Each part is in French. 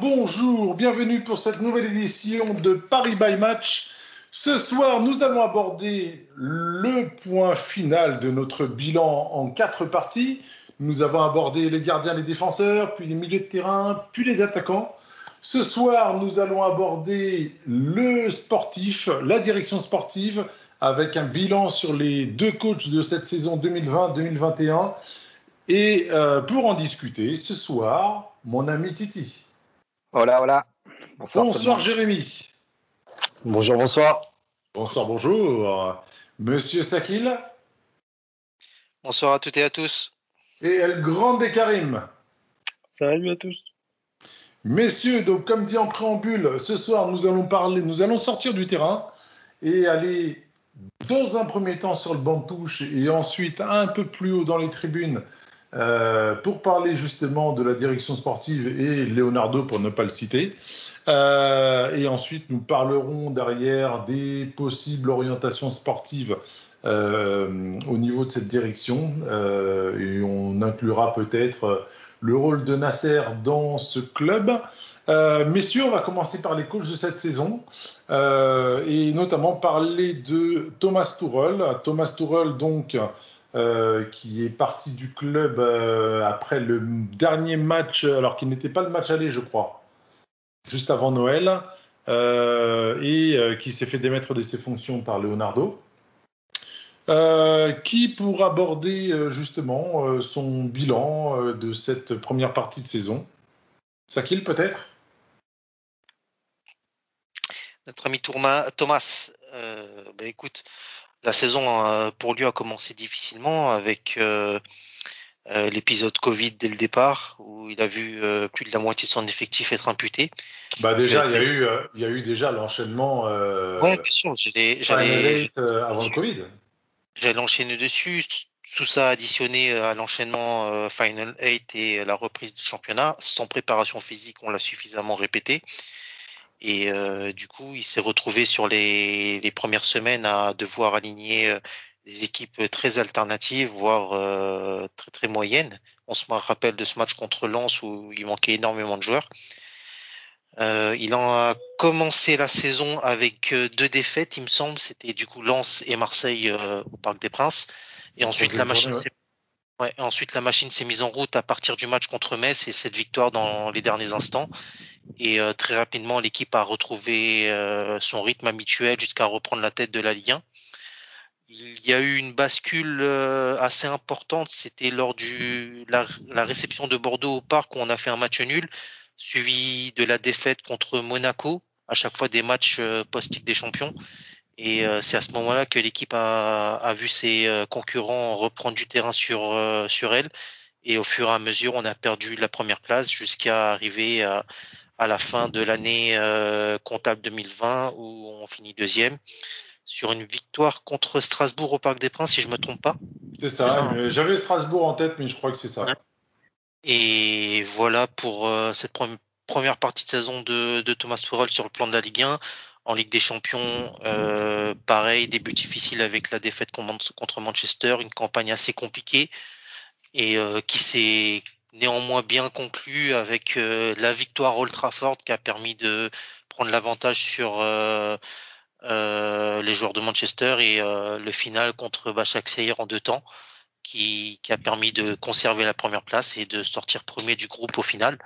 bonjour, bienvenue pour cette nouvelle édition de Paris by Match. Ce soir, nous allons aborder le point final de notre bilan en quatre parties. Nous avons abordé les gardiens, les défenseurs, puis les milieux de terrain, puis les attaquants. Ce soir, nous allons aborder le sportif, la direction sportive, avec un bilan sur les deux coachs de cette saison 2020-2021. Et euh, pour en discuter, ce soir, mon ami Titi. Hola, hola. Bonsoir, bonsoir Jérémy. Bonjour, bonsoir. Bonsoir, bonjour. Monsieur Sakil. Bonsoir à toutes et à tous. Et El Grande Karim. Salut à tous. Messieurs, donc comme dit en préambule, ce soir nous allons parler, nous allons sortir du terrain et aller dans un premier temps sur le banc de touche et ensuite un peu plus haut dans les tribunes euh, pour parler justement de la direction sportive et Leonardo pour ne pas le citer. Euh, et ensuite, nous parlerons derrière des possibles orientations sportives euh, au niveau de cette direction. Et on inclura peut-être le rôle de Nasser dans ce club. Messieurs, on va commencer par les coachs de cette saison et notamment parler de Thomas Tuchel. Thomas Tuchel, donc, euh, qui est parti du club euh, après le dernier match, alors qu'il n'était pas le match aller, je crois, juste avant Noël, euh, et qui s'est fait démettre de ses fonctions par Leonardo. Qui pour aborder justement son bilan de cette première partie de saison Sakil peut-être? Notre ami Thomas, bah écoute, la saison euh, pour lui a commencé difficilement avec euh, euh, l'épisode Covid dès le départ où il a vu plus de la moitié de son effectif être imputé. Bah déjà, il y, a eu, il y a eu déjà l'enchaînement. ouais, bien sûr. J'allais avant le Covid. J'allais l'enchaîner dessus. Tout ça additionné à l'enchaînement euh, Final 8 et la reprise du championnat, sans préparation physique, on l'a suffisamment répété. Et euh, du coup, il s'est retrouvé sur les, les, premières semaines à devoir aligner euh, des équipes très alternatives, voire euh, très très moyennes. On se rappelle de ce match contre Lens où il manquait énormément de joueurs. Euh, il en a commencé la saison avec deux défaites, il me semble. C'était du coup Lens et Marseille au Parc des Princes. Et ensuite la, machine ouais. Ensuite, la machine s'est mise en route à partir du match contre Metz et cette victoire dans les derniers instants. Et euh, très rapidement, l'équipe a retrouvé euh, son rythme habituel jusqu'à reprendre la tête de la Ligue 1. Il y a eu une bascule euh, assez importante. C'était lors du la, la, réception de Bordeaux au Parc où on a fait un match nul, suivi de la défaite contre Monaco. À chaque fois des matchs post-Ligue des Champions. Et euh, c'est à ce moment-là que l'équipe a, a, vu ses euh, concurrents reprendre du terrain sur, euh, sur elle. Et au fur et à mesure, on a perdu la première place jusqu'à arriver à, à, la fin de l'année euh, comptable 2020 où on finit deuxième sur une victoire contre Strasbourg au Parc des Princes, si je me trompe pas. C'est ça. ça. J'avais Strasbourg en tête, mais je crois que c'est ça. Et voilà pour euh, cette première partie de saison de, de Thomas Tuchel sur le plan de la Ligue 1 en Ligue des Champions, euh, pareil, début difficile avec la défaite contre Manchester, une campagne assez compliquée et euh, qui s'est néanmoins bien conclue avec euh, la victoire Old Trafford qui a permis de prendre l'avantage sur les joueurs de Manchester et le final contre Başakşehir en deux temps qui, qui, a permis de conserver la première place et de sortir premier du groupe au final.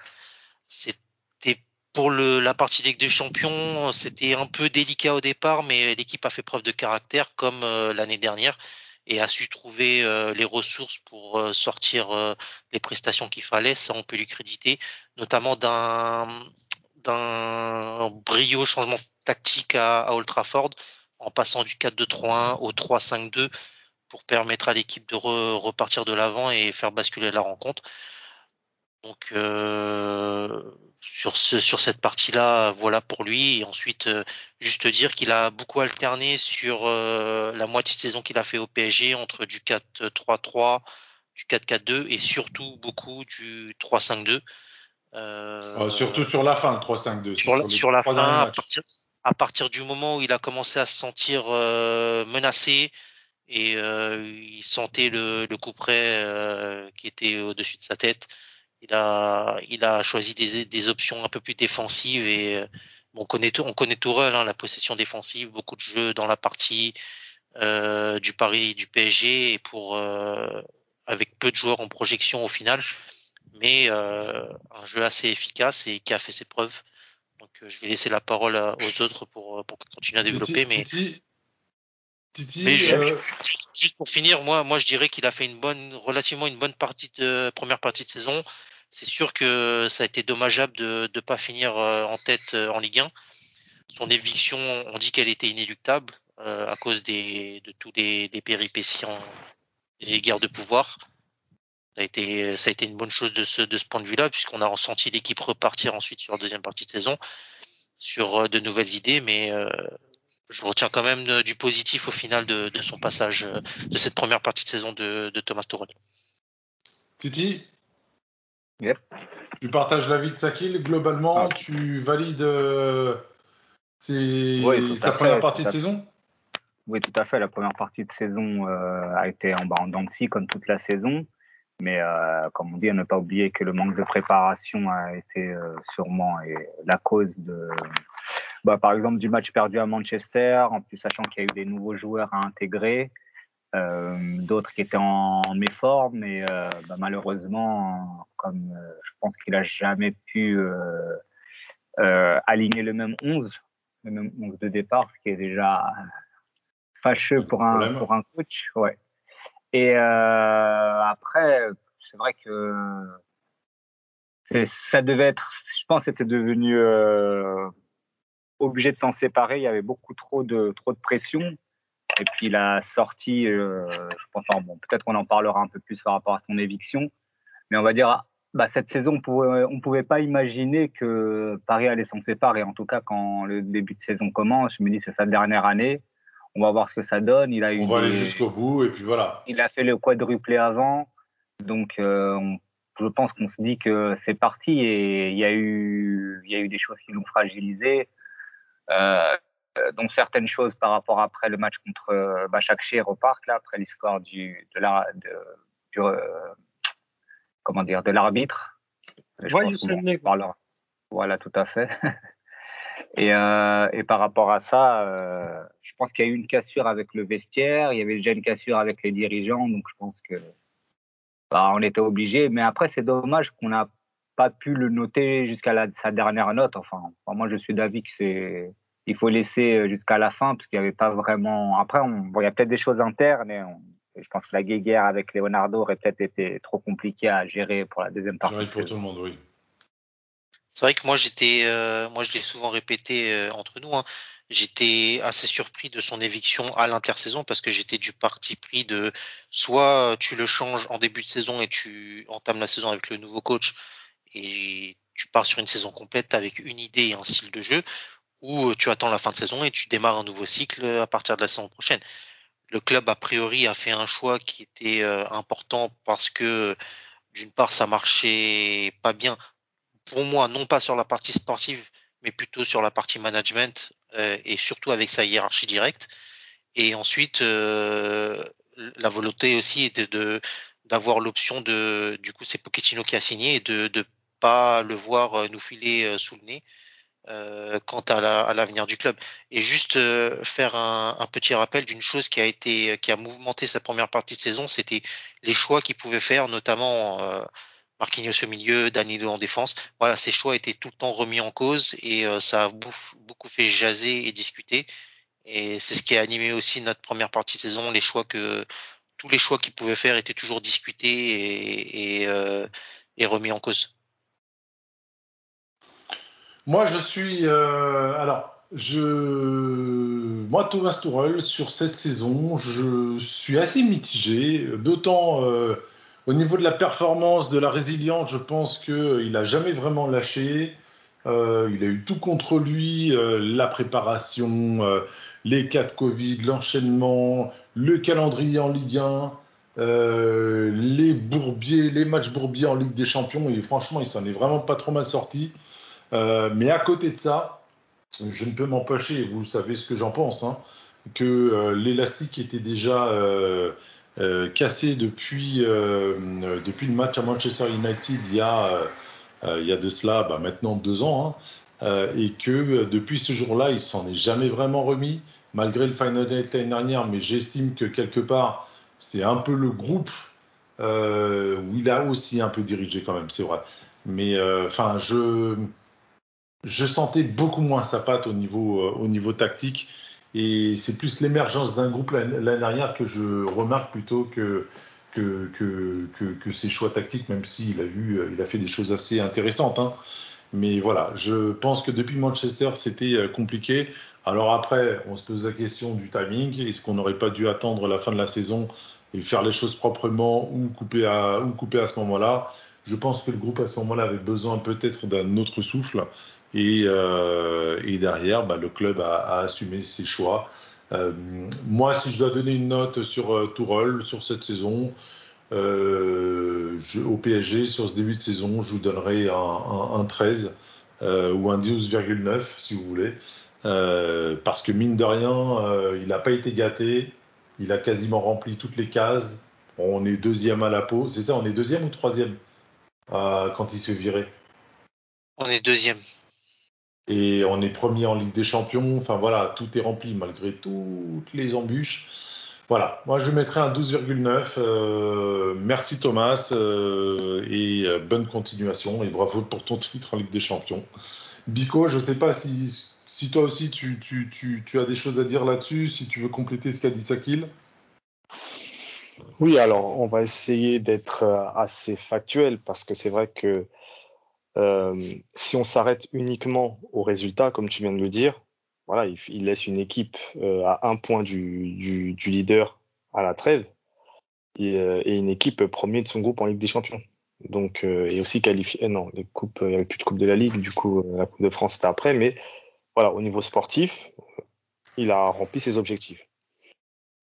C'était pour la partie Ligue des Champions, c'était un peu délicat au départ, mais l'équipe a fait preuve de caractère comme euh, l'année dernière et a su trouver euh, les ressources pour euh, sortir les prestations qu'il fallait. Ça, on peut lui créditer, notamment d'un d'un brio changement tactique à, à Old Trafford en passant du 4-2-3-1 au 3-5-2 pour permettre à l'équipe de re, repartir de l'avant et faire basculer la rencontre. Donc euh, sur ce, sur cette partie-là, voilà pour lui. Et ensuite, euh, juste dire qu'il a beaucoup alterné sur euh, la moitié de saison qu'il a fait au PSG entre du 4-3-3 du 4-4-2 et surtout beaucoup du 3-5-2. Euh, surtout sur la fin, le 3-5-2. Sur, sur, la fin, à partir, à partir, du moment où il a commencé à se sentir menacé et il sentait le, le coup près qui était au-dessus de sa tête, il a, il a choisi des, des options un peu plus défensives et euh, bon, on connaît, on connaît Tourelle, hein, la possession défensive, beaucoup de jeux dans la partie euh, du Paris, du PSG et pour avec peu de joueurs en projection au final mais euh, un jeu assez efficace et qui a fait ses preuves. Donc euh, je vais laisser la parole aux autres pour, pour continuer à développer. mais, Titi, juste, pour finir, moi, moi je dirais qu'il a fait une bonne, relativement une bonne partie de première partie de saison. C'est sûr que ça a été dommageable de ne pas finir euh, en tête en Ligue 1. Son éviction, on dit qu'elle était inéluctable à cause des, de tous les, les péripéties en, les guerres de pouvoir. Ça a été, ça a été une bonne chose de ce, de ce point de vue-là, puisqu'on a ressenti l'équipe repartir ensuite sur la deuxième partie de saison, sur euh, de nouvelles idées, mais euh, je retiens quand même du positif au final de, de, son passage, euh, de cette première partie de saison de, de Thomas Tuchel. Titi yep. Tu partages l'avis de Sakil, globalement, tu valides euh, oui, sa première partie de saison? Oui, tout à fait. La première partie de saison euh, a été en bas en dents comme toute la saison. Mais euh, comme on dit, à ne pas oublier que le manque de préparation a été euh, sûrement la cause de, bah, par exemple, du match perdu à Manchester, en plus sachant qu'il y a eu des nouveaux joueurs à intégrer, euh, d'autres qui étaient en, méforme, mais euh, bah, malheureusement, comme euh, je pense qu'il a jamais pu euh, aligner le même 11, le même 11 de départ, ce qui est déjà fâcheux pour un, pour un coach. Ouais. Et après, c'est vrai que ça devait être, je pense, c'était devenu obligé de s'en séparer. Il y avait beaucoup trop de trop de pression. Et puis la sortie, euh, je pense, bon, peut-être qu'on en parlera un peu plus par rapport à son éviction, mais on va dire, bah, cette saison, on pouvait, on pouvait pas imaginer que Paris allait s'en séparer. En tout cas, quand le début de saison commence, je me dis c'est sa dernière année on va voir ce que ça donne. Il a on va aller jusqu'au bout et puis voilà. Il a fait le quadruplé avant, donc euh, je pense qu'on se dit que c'est parti et il y a eu, il y a eu des choses qui l'ont fragilisé. Euh, donc certaines choses par rapport après le match contre euh, Bachakshir au parc là après l'histoire du de la de, du, euh, comment dire de l'arbitre. Voilà, tout à fait. Et, euh, et, par rapport à ça, euh, je pense qu'il y a eu une cassure avec le vestiaire, il y avait déjà une cassure avec les dirigeants, donc je pense que bah, on était obligé. Mais après, c'est dommage qu'on n'a pas pu le noter jusqu'à sa dernière note. Enfin, moi, je suis d'avis que c'est il faut laisser jusqu'à la fin parce qu'il n'y avait pas vraiment. Après, on... bon, il y a peut-être des choses internes et on... je pense que la guéguerre avec Leonardo aurait peut-être été trop compliquée à gérer pour la deuxième partie. pour tout le monde, oui. C'est vrai que moi j'étais, euh, moi je l'ai souvent répété euh, entre nous, hein, j'étais assez surpris de son éviction à l'intersaison parce que j'étais du parti pris de soit tu le changes en début de saison et tu entames la saison avec le nouveau coach et tu pars sur une saison complète avec une idée et un style de jeu, ou tu attends la fin de saison et tu démarres un nouveau cycle à partir de la saison prochaine. Le club a priori a fait un choix qui était euh, important parce que d'une part ça marchait pas bien pour moi, non pas sur la partie sportive, mais plutôt sur la partie management euh, et surtout avec sa hiérarchie directe. Et ensuite, euh, la volonté aussi était de d'avoir l'option de, du coup, c'est Pochettino qui a signé et de pas le voir euh, nous filer euh, sous le nez euh, quant à l'avenir la, du club. Et juste faire un, petit rappel d'une chose qui a été, qui a mouvementé sa première partie de saison, c'était les choix qu'il pouvait faire, notamment Marquinhos au milieu, Danilo en défense. Voilà, ces choix étaient tout le temps remis en cause et ça a beaucoup fait jaser et discuter. Et c'est ce qui a animé aussi notre première partie de saison, les choix que tous les choix qu'il pouvait faire étaient toujours discutés et remis en cause. Moi, je suis euh, alors je moi Thomas Tourelle sur cette saison, je suis assez mitigé, d'autant euh, au niveau de la performance, de la résilience, je pense qu'il n'a jamais vraiment lâché. Euh, il a eu tout contre lui, euh, la préparation, euh, les cas de Covid, l'enchaînement, le calendrier en Ligue 1. euh, les bourbiers, les matchs bourbiers en Ligue des Champions, et franchement, il s'en est vraiment pas trop mal sorti. Euh, mais à côté de ça, je ne peux m'empêcher, vous savez ce que j'en pense, hein, que euh, l'élastique était déjà cassé depuis, depuis le match à Manchester United il y a, il y a de cela bah, maintenant deux ans, hein, et que depuis ce jour-là, il s'en est jamais vraiment remis, malgré le Final Night l'année dernière, mais j'estime que quelque part, c'est un peu le groupe euh, où il a aussi un peu dirigé quand même, c'est vrai. Mais euh, enfin, je, je sentais beaucoup moins sa patte au niveau, euh, au niveau tactique. Et c'est plus l'émergence d'un groupe l'année dernière que je remarque plutôt que, que, que, que, ses choix tactiques, même s'il a, eu, il a fait des choses assez intéressantes. Hein. Mais voilà, je pense que depuis Manchester, c'était compliqué. Alors après, on se pose la question du timing. Est-ce qu'on n'aurait pas dû attendre la fin de la saison et faire les choses proprement ou couper à, ou couper à ce moment-là? Je pense que le groupe à ce moment-là avait besoin peut-être d'un autre souffle. Et, euh, derrière, bah, le club a, assumé ses choix. Euh, moi, si je dois donner une note sur euh, Tourol, sur cette saison, au PSG, sur ce début de saison, je vous donnerai un, un 13 ou un 12,9 si vous voulez. Parce que mine de rien, il n'a pas été gâté. Il a quasiment rempli toutes les cases. On est deuxième à la peau. C'est ça, on est deuxième ou troisième quand il se virait On est deuxième. Et on est premier en Ligue des Champions. Enfin voilà, tout est rempli malgré toutes les embûches. Voilà, moi je mettrais un 12,9. merci Thomas et bonne continuation et bravo pour ton titre en Ligue des Champions. Bico, je ne sais pas si toi aussi tu, as des choses à dire là-dessus, si tu veux compléter ce qu'a dit Sakil. Oui, alors on va essayer d'être euh, assez factuel parce que c'est vrai que euh, si on s'arrête uniquement au résultat, comme tu viens de le dire, voilà, il, laisse une équipe euh, à un point du, leader à la trêve et, une équipe premier de son groupe en Ligue des Champions. Donc, et aussi qualifié. non, les coupes, il n'y avait plus de Coupe de la Ligue, du coup, la Coupe de France c'était après, mais voilà, au niveau sportif, il a rempli ses objectifs.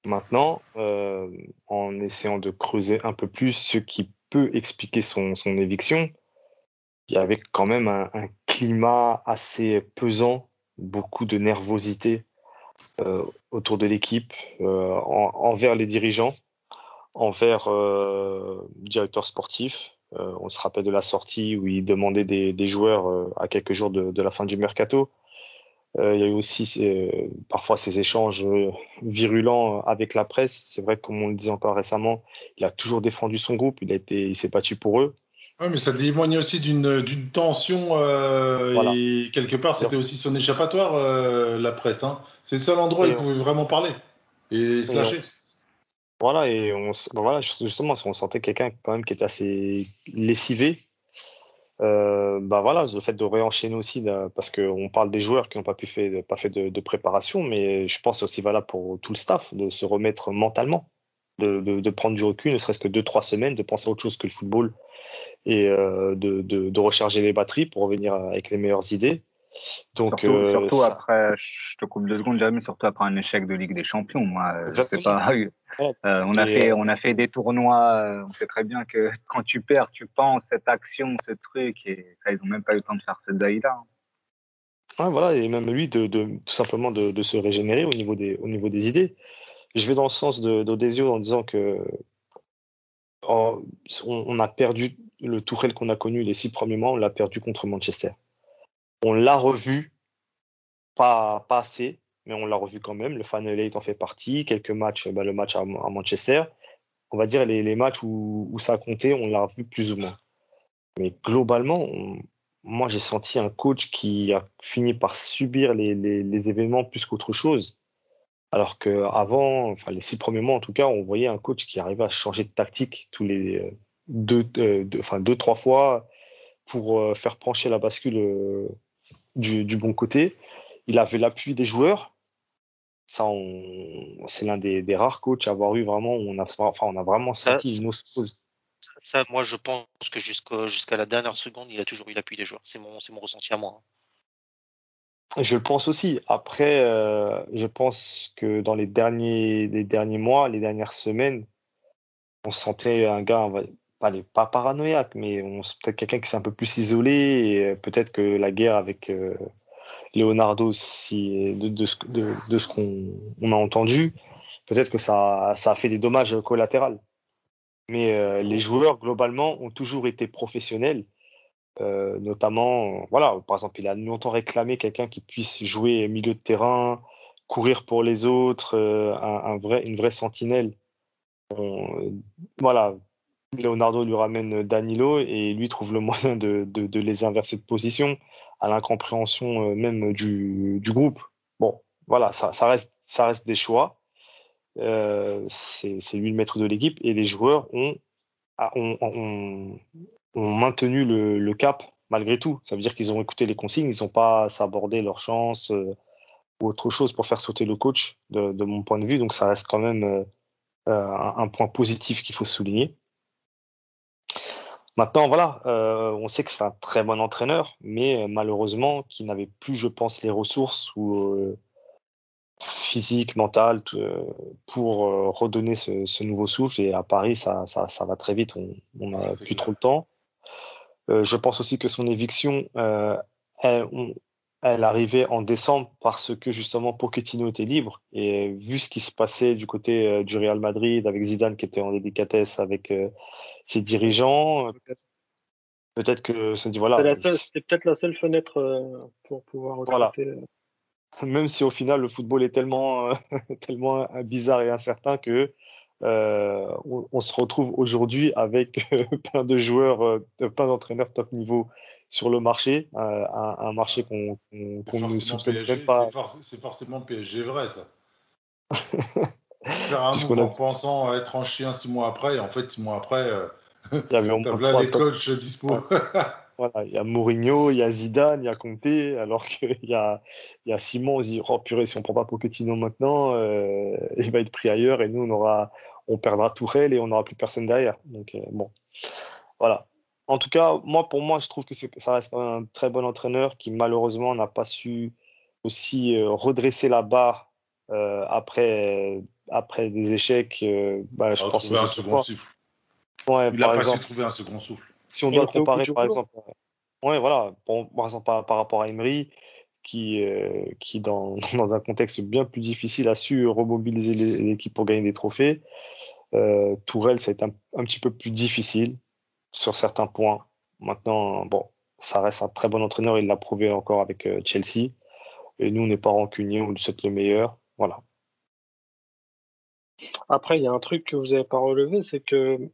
Maintenant, euh, en essayant de creuser un peu plus ce qui peut expliquer son, éviction, il y avait quand même un, climat assez pesant, beaucoup de nervosité euh, autour de l'équipe, euh, envers les dirigeants, envers le directeur sportif. on se rappelle de la sortie où il demandait des, joueurs à quelques jours de la fin du mercato euh, il y a eu aussi euh, parfois ces échanges euh, virulents avec la presse. C'est vrai que, comme on le dit encore récemment, il a toujours défendu son groupe, il, il s'est battu pour eux. Oui, mais ça témoigne aussi d'une, tension et quelque part c'était aussi son échappatoire, la presse. Hein. C'est le seul endroit où il pouvait vraiment parler et se lâcher. Voilà, et on, voilà, justement, on sentait quelqu'un quand même qui était assez lessivé, euh, bah voilà, le fait de réenchaîner aussi, parce qu'on parle des joueurs qui n'ont pas pu faire, pas fait de, préparation, mais je pense aussi valable pour tout le staff de se remettre mentalement, de, de, prendre du recul, ne serait-ce que deux trois semaines, de penser à autre chose que le football et euh, de, de, recharger les batteries pour revenir avec les meilleures idées. Donc, surtout, euh, après, je te coupe deux secondes, jamais, surtout après un échec de Ligue des Champions. Moi, je pas. Euh, on, a fait, on a fait des tournois. on sait très bien que quand tu perds, tu penses cette action, ce truc, et ils n'ont même pas eu le temps de faire cette daïla. Hein. voilà, et même lui, de, tout simplement de, se régénérer au niveau, des, au niveau des idées. Je vais dans le sens d'Odesio en disant que on, a perdu le Tourelle qu'on a connu les six premiers mois, on l'a perdu contre Manchester. On l'a revu, pas, assez, mais on l'a revu quand même. Le Final en fait partie. Quelques matchs, bah, le match à, Manchester. On va dire les, matchs où, ça a compté, on l'a vu plus ou moins. Mais globalement, moi j'ai senti un coach qui a fini par subir les, événements plus qu'autre chose. Alors qu'avant, enfin les six premiers mois en tout cas, on voyait un coach qui arrivait à changer de tactique tous les deux, euh, deux enfin deux trois fois pour euh, faire pencher la bascule du, bon côté. Il avait l'appui des joueurs. Ça, c'est l'un des, rares coachs à avoir eu vraiment, on a, enfin, on a vraiment senti une osmose. Ça, moi, je pense que jusqu'à la dernière seconde, il a toujours eu l'appui des joueurs. C'est mon, mon ressenti à moi. Je le pense aussi. Après, euh, je pense que dans les derniers, les derniers mois, les dernières semaines, on sentait un gars, pas, pas paranoïaque, mais on peut-être quelqu'un qui s'est un peu plus isolé et peut-être que la guerre avec Leonardo, si, de, ce qu'on a entendu, peut-être que ça, ça a fait des dommages collatéraux. Mais euh, les joueurs, globalement, ont toujours été professionnels. Euh, notamment, voilà, par exemple, il a longtemps réclamé quelqu'un qui puisse jouer milieu de terrain, courir pour les autres, euh, un, vrai, une vraie sentinelle. voilà, Leonardo lui ramène Danilo et lui trouve le moyen de, les inverser de position à l'incompréhension euh, même du, groupe. Bon, voilà, ça, reste, ça reste des choix. Euh, c'est lui le maître de l'équipe et les joueurs ont, ont maintenu le, cap malgré tout. Ça veut dire qu'ils ont écouté les consignes, ils n'ont pas sabordé leur chance euh, ou autre chose pour faire sauter le coach de, mon point de vue. Donc ça reste quand même un point positif qu'il faut souligner. Maintenant, voilà, euh, on sait que c'est un très bon entraîneur, mais euh, malheureusement, qui n'avait plus, je pense, les ressources ou euh, physiques, mentales, pour redonner ce, nouveau souffle. Et à Paris, ça, ça, ça va très vite, on n'a plus trop de temps. je pense aussi que son éviction, elle, on, elle arrivait en décembre parce que justement Pochettino était libre et vu ce qui se passait du côté euh, du Real Madrid avec Zidane qui était en délicatesse avec euh, ses dirigeants, peut-être que c'est voilà. C'était peut-être la seule fenêtre euh, pour pouvoir recruter. Voilà. Même si au final le football est tellement tellement bizarre et incertain que euh, on, se retrouve aujourd'hui avec euh, plein de joueurs, euh, plein d'entraîneurs top niveau sur le marché, un, marché qu'on ne soupçonne même pas. C'est forcément PSG vrai, ça. Faire un move en pensant être en chien six mois après, et en fait, six mois après, il y avait les coachs dispo. Voilà, il y a Mourinho, il y a Zidane, il y a Conte, alors qu'il y a, il y a Simon, on se dit, oh purée, si on prend pas Pochettino maintenant, euh, il va être pris ailleurs et nous, on aura, on perdra Tourelle et on n'aura plus personne derrière. Donc, euh, bon. Voilà. En tout cas, moi, pour moi, je trouve que ça reste un très bon entraîneur qui, malheureusement, n'a pas su aussi euh, redresser la barre après, après des échecs. Bah, je pense un second souffle. Ouais, il n'a pas su trouver un second souffle si on doit comparer, par exemple, ouais, voilà, par exemple, par, rapport à Emery, qui, euh, qui dans, un contexte bien plus difficile, a su remobiliser l'équipe pour gagner des trophées. Euh, Tourelle, ça a été un, petit peu plus difficile sur certains points. Maintenant, bon, ça reste un très bon entraîneur, il l'a prouvé encore avec euh, Chelsea. Et nous, on n'est pas rancunier, on lui souhaite le meilleur. Voilà. Après, il y a un truc que vous n'avez pas relevé, c'est que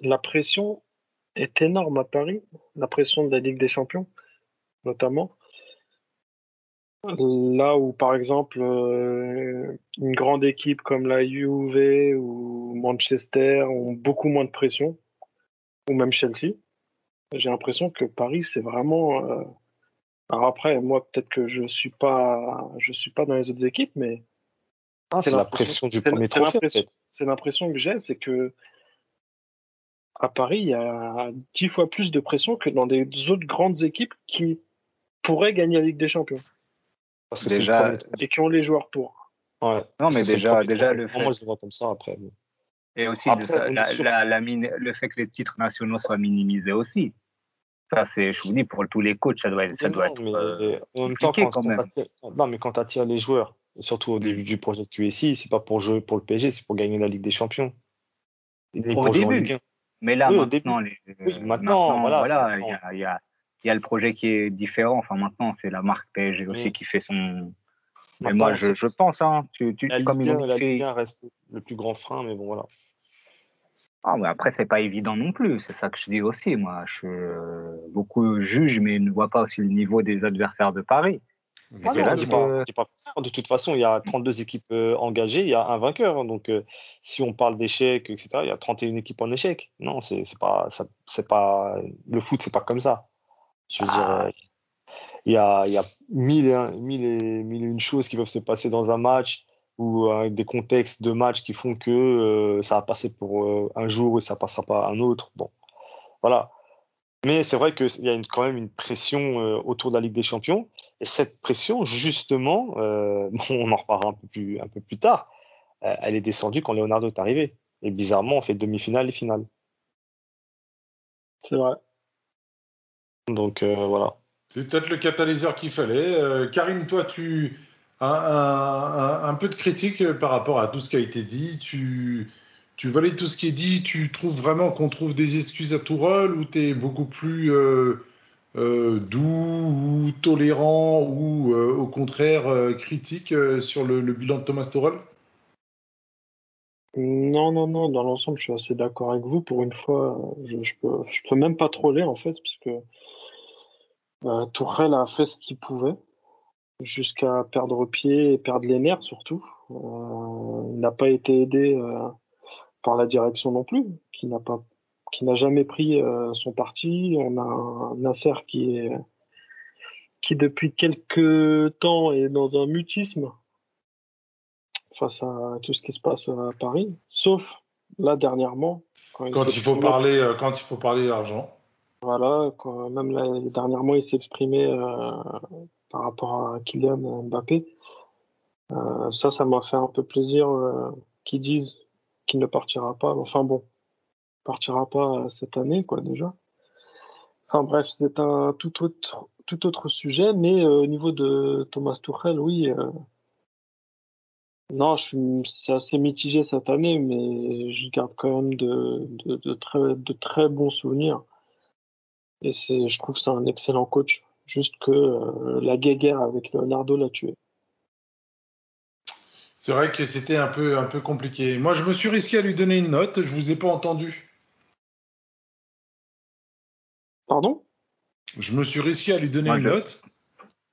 la pression est énorme à Paris, la pression de la Ligue des Champions, notamment. Là où, par exemple, euh, une grande équipe comme la Juve ou Manchester ont beaucoup moins de pression, ou même Chelsea, j'ai l'impression que Paris, c'est vraiment. Euh, alors après, moi, peut-être que je suis pas, je suis pas dans les autres équipes, mais ah, c'est la pression du premier trophée. C'est l'impression que j'ai, c'est que à Paris, il y a dix fois plus de pression que dans des autres grandes équipes qui pourraient gagner la Ligue des Champions. Parce que déjà, et qui ont les joueurs pour. Ouais. Non, mais déjà, déjà le fait. Moi, je le vois comme ça après. Et aussi le, fait que les titres nationaux soient minimisés aussi. Ça, c'est, je vous dis, pour tous les coachs, ça doit être. Ça doit être euh, en même temps, quand, non, mais quand tu attires les joueurs, surtout au début du projet de QSI, c'est pas pour jouer pour le PSG, c'est pour gagner la Ligue des Champions. pour début. Mais là, maintenant, les, maintenant, voilà, il y, a, y, a, le projet qui est différent. Enfin, maintenant, c'est la marque PSG aussi qui fait son. Mais moi, je, je, pense, hein, tu, tu, la comme Ligue 1, la Ligue 1 reste le plus grand frein, mais bon, voilà. Ah, mais après, c'est pas évident non plus. C'est ça que je dis aussi. Moi, je, beaucoup jugent, mais ne voient pas aussi le niveau des adversaires de Paris. De toute façon, il y a 32 équipes euh, engagées, il y a un vainqueur. Hein. donc, euh, si on parle d'échecs, etc., il y a 31 équipes en échec. Non, c'est pas, c'est pas, le foot, c'est pas comme ça. Je veux dire, ah. euh, il y a, il y a mille, et, mille, et, mille une choses qui peuvent se passer dans un match ou des contextes de match qui font que ça va passer pour un jour et ça passera pas un autre. Bon, voilà. Mais c'est vrai qu'il y a quand même une pression autour de la Ligue des Champions. Et cette pression, justement, euh, on en reparlera un peu plus, un peu plus tard, euh, elle est descendue quand Leonardo est arrivé. Et bizarrement, on fait demi-finale et finale. C'est vrai. Donc euh, voilà. C'est peut-être le catalyseur qu'il fallait. Euh, Karim, toi, tu as un, un- un peu de critique par rapport à tout ce qui a été dit. Tu, tu valides tout ce qui est dit. Tu trouves vraiment qu'on trouve des excuses à tout rôle ou tu es beaucoup plus euh, euh, doux ou tolérant ou euh, au contraire euh, critique euh, sur le, le bilan de Thomas Tuchel Non, non, non, dans l'ensemble, je suis assez d'accord avec vous. Pour une fois, euh, je, je peux, je peux même pas troller, en fait, parce que euh, Tourelle a fait ce qu'il pouvait, jusqu'à perdre pied et perdre les nerfs, surtout. Euh, il n'a pas été aidé euh, par la direction non plus, qui n'a pas, qui n'a jamais pris euh, son parti. On a un Nasser qui est, qui depuis quelques temps est dans un mutisme face à tout ce qui se passe à Paris, sauf là dernièrement. quand il faut parler quand il faut parler d'argent. Voilà, quand même là, dernièrement, il s'est exprimé euh, par rapport à Kylian Mbappé. Euh, ça, ça m'a fait un peu plaisir euh, qu'ils disent qu'il ne partira pas. Enfin bon, partira pas cette année, quoi, déjà. Enfin bref, c'est un tout autre, tout autre sujet, mais au niveau de Thomas Tuchel, oui. euh, non, c'est assez mitigé cette année, mais je garde quand même de très, de très bons souvenirs. Et c'est, je trouve que c'est un excellent coach. Juste que euh, la guéguerre avec Leonardo l'a tué. C'est vrai que c'était un peu, un peu compliqué. Moi, je me suis risqué à lui donner une note. Je vous ai pas entendu. Pardon? Je me suis risqué à lui donner Moi, une je- note.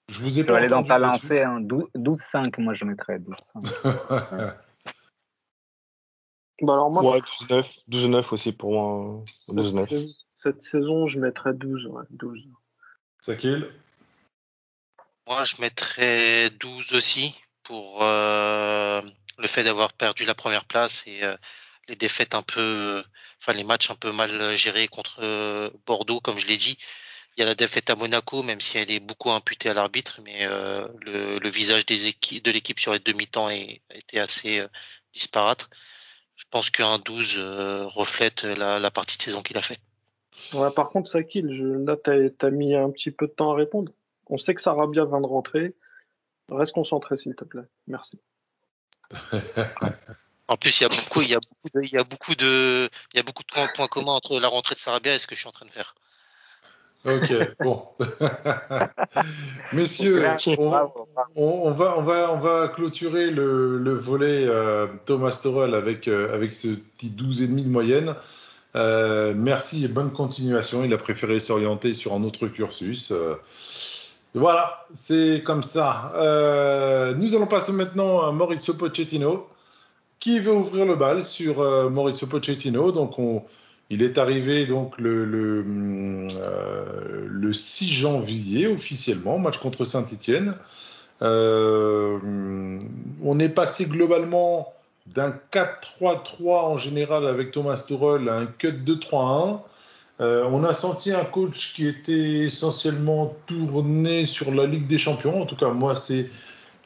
Je vous ai Je vais pas aller dans ta lancée, hein, 12 12-5, moi je mettrais 12-5. bah alors moi, Ouais, 12-9. 12-9 aussi pour moi. cette, 12-9. Cette saison, je mettrais 12. Ouais, 12. Sakil? Moi, je mettrais 12 aussi pour euh, le fait d'avoir perdu la première place et euh, les défaites un peu, enfin les matchs un peu mal gérés contre euh, Bordeaux, comme je l'ai dit. Il y a la défaite à Monaco, même si elle est beaucoup imputée à l'arbitre, mais euh, le, le visage des équipes, de l'équipe sur les demi-temps été assez euh, disparate. Je pense qu'un 12 euh, reflète la, la partie de saison qu'il a faite. Ouais, par contre, Sakil, je, là, t'as, t'as mis un petit peu de temps à répondre. On sait que Sarabia vient de rentrer. Reste concentré, s'il te plaît. Merci. En plus, il y a beaucoup, il y a beaucoup de, il y a beaucoup de, il y a beaucoup de points, points communs entre la rentrée de Sarabia et ce que je suis en train de faire. Ok, bon. Messieurs, on, va, on, va, on va clôturer le, le volet euh, Thomas Tuchel avec, euh, avec ce petit 12,5 de moyenne. Euh, merci et bonne continuation. Il a préféré s'orienter sur un autre cursus. Euh, voilà, c'est comme ça. Euh, nous allons passer maintenant à Maurizio Pochettino, qui veut ouvrir le bal sur Maurizio Pochettino. Donc, on, il est arrivé donc le, le, hum, euh, le 6 janvier officiellement, match contre Saint-Etienne. on est passé globalement d'un 4-3-3 en général avec Thomas Tuchel à un cut 2-3-1. Euh, on a senti un coach qui était essentiellement tourné sur la Ligue des Champions. En tout cas, moi, c'est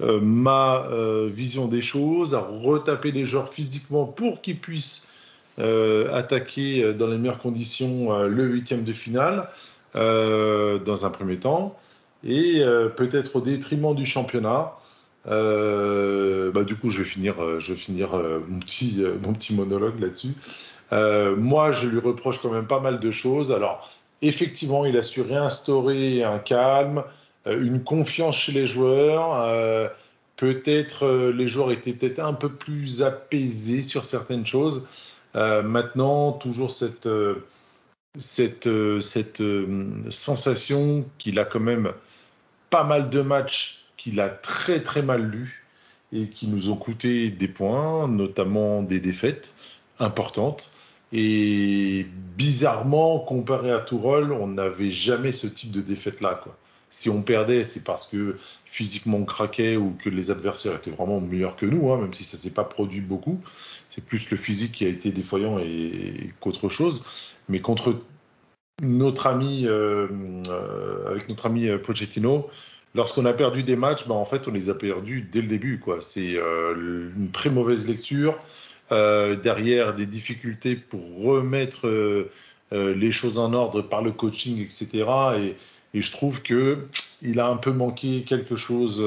euh, ma euh, vision des choses, à retaper les joueurs physiquement pour qu'ils puissent attaquer dans les meilleures conditions le huitième de finale dans un premier temps et peut-être au détriment du championnat. Euh, bah, du coup, je vais finir, euh, euh, mon, petit, mon petit monologue là-dessus. Moi, je lui reproche quand même pas mal de choses. Alors, effectivement, il a su réinstaurer un calme, une confiance chez les joueurs. Peut-être les joueurs étaient peut-être un peu plus apaisés sur certaines choses. Maintenant, toujours cette, sensation qu'il a quand même pas mal de matchs qu'il a très très mal lus et qui nous ont coûté des points, notamment des défaites importantes. Et bizarrement, comparé à Tourol, on n'avait jamais ce type de défaite-là. Si on perdait, c'est parce que physiquement on craquait ou que les adversaires étaient vraiment meilleurs que nous, hein, même si ça ne s'est pas produit beaucoup. C'est plus le physique qui a été défaillant et, qu'autre chose. Mais contre notre ami, euh, euh, avec notre ami Pochettino, lorsqu'on a perdu des matchs, bah, en fait, on les a perdus dès le début. Quoi. C'est euh, une très mauvaise lecture, euh, derrière des difficultés pour remettre euh, les choses en ordre par le coaching, etc. Et, je trouve que il a un peu manqué quelque chose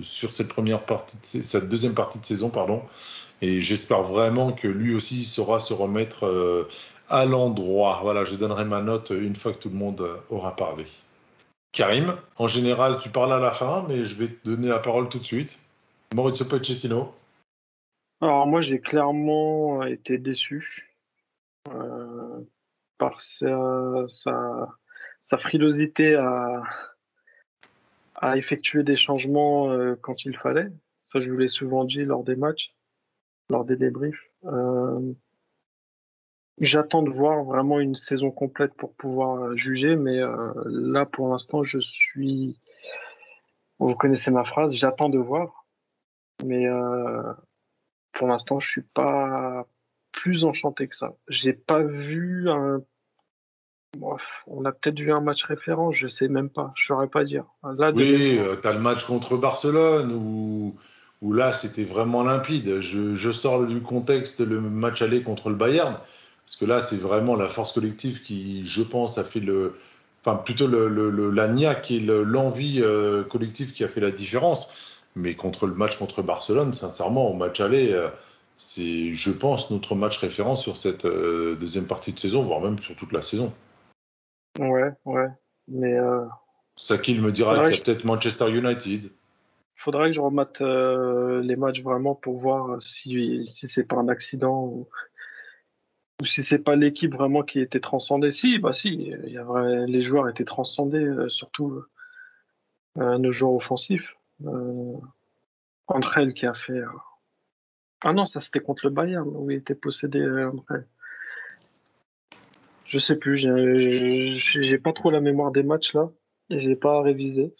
sur cette première partie, cette deuxième partie de saison, pardon. Et j'espère vraiment que lui aussi saura se remettre à l'endroit. Voilà, je donnerai ma note une fois que tout le monde aura parlé. Karim, en général, tu parles à la fin, mais je vais te donner la parole tout de suite. Maurizio Pochettino. Alors moi, j'ai clairement été déçu euh, par sa, frilosité à, à, effectuer des changements euh, quand il fallait. Ça, je vous l'ai souvent dit lors des matchs, lors des débriefs. Euh, J'attends de voir vraiment une saison complète pour pouvoir euh, juger, mais euh, là pour l'instant je suis. Vous connaissez ma phrase, j'attends de voir, mais euh, pour l'instant je suis pas plus enchanté que ça. J'ai pas vu un. on a peut-être vu un match référent, je sais même pas, je saurais pas dire. Là, oui, tu as le match contre Barcelone où, où là c'était vraiment limpide. Je, je sors du contexte le match aller contre le Bayern parce que là, c'est vraiment la force collective qui, je pense, a fait le. Enfin, plutôt le, le, la niaque et l'envie euh, collective qui a fait la différence. Mais contre le match contre Barcelone, sincèrement, au match aller, euh, c'est, je pense, notre match référent sur cette euh, deuxième partie de saison, voire même sur toute la saison. Ouais, ouais. Mais. Sakil me dira qu'il y a peut-être Manchester United. Faudrait que je remette les matchs vraiment pour voir si, si c'est pas un accident ou ou si c'est pas l'équipe vraiment qui était transcendée. Si, bah si, y les joueurs étaient transcendés, euh, surtout euh, nos joueurs offensifs. Euh, qui a fait. Euh, ah non, ça c'était contre le Bayern où il était possédé André. Je sais plus, j'ai pas trop la mémoire des matchs là, et j'ai pas révisé.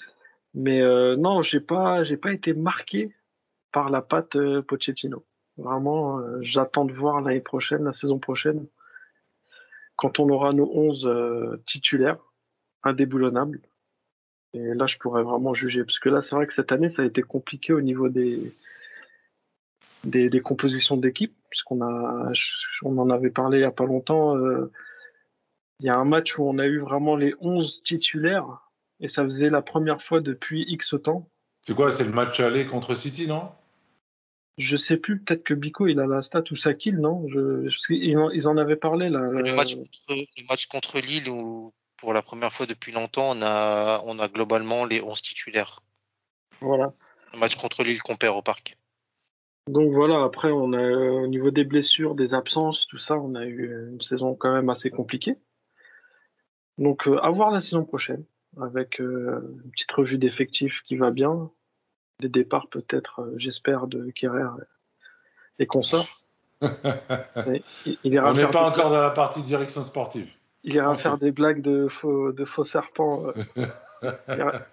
Mais non, j'ai pas, j'ai pas été marqué par la patte Pochettino. Vraiment, euh, j'attends de voir l'année prochaine, la saison prochaine, quand on aura nos 11 euh, titulaires, indéboulonnables. Et là, je pourrais vraiment juger. Parce que là, c'est vrai que cette année, ça a été compliqué au niveau des, des, compositions d'équipe, puisqu'on a, on en avait parlé il n'y a pas longtemps. Euh, il y a un match où on a eu vraiment les 11 titulaires, et ça faisait la première fois depuis X temps. C'est quoi C'est le match aller contre City, non? Je sais plus, peut-être que Biko il a la stat ou Sakil, non? Je, ils, en, avaient parlé là. Le match, contre, Lille où pour la première fois depuis longtemps on a, on a globalement les 11 titulaires. Voilà. Le match contre Lille qu'on perd au parc. Donc voilà, après on a au niveau des blessures, des absences, tout ça, on a eu une saison quand même assez compliquée. Donc euh, à voir la saison prochaine avec euh, une petite revue d'effectifs qui va bien, des départs peut-être, euh, j'espère, de Kerrer et consorts. il, On n'est pas encore dans la partie direction sportive. Il ira faire des blagues de faux, de faux serpents. Euh.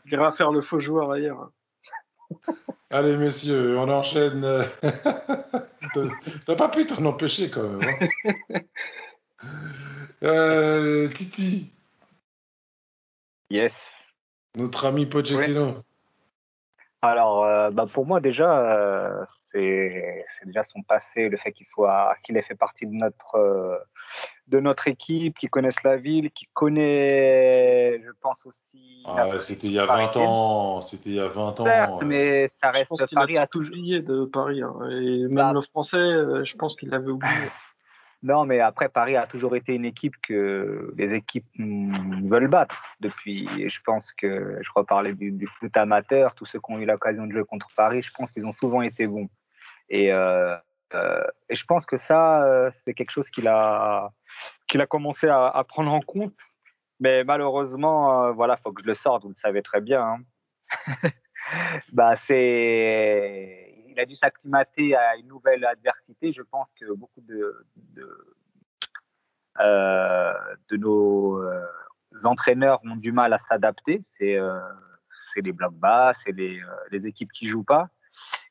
il, ira, faire le faux joueur ailleurs. Allez, messieurs, on enchaîne. T'as pas pu t'en empêcher quand même. Hein. Euh, Titi. Yes. Notre ami Pochettino. Alors, euh, bah pour moi déjà, euh, c'est déjà son passé, le fait qu'il soit, qu'il ait fait partie de notre euh, de notre équipe, qu'il connaisse la ville, qu'il connaît, je pense aussi. Ah, c'était il y a 20 ans, c'était il y a 20 ans. mais ça reste Paris a, toujours oublié de Paris, hein. et même bah le français, je pense qu'il l'avait oublié. Non, mais après, Paris a toujours été une équipe que les équipes veulent battre. Depuis, je pense que je reparlais du, du foot amateur, tous ceux qui ont eu l'occasion de jouer contre Paris, je pense qu'ils ont souvent été bons. Et, euh, euh, je pense que ça, euh, c'est quelque chose qu'il a, qu'il a commencé à, à, prendre en compte. Mais malheureusement, euh, voilà, faut que je le sorte, vous le savez très bien. Hein. bah, c'est il a dû s'acclimater à une nouvelle adversité. Je pense que beaucoup de, euh, nos euh, entraîneurs ont du mal à s'adapter. C'est euh, les blocs bas, c'est les, équipes qui jouent pas.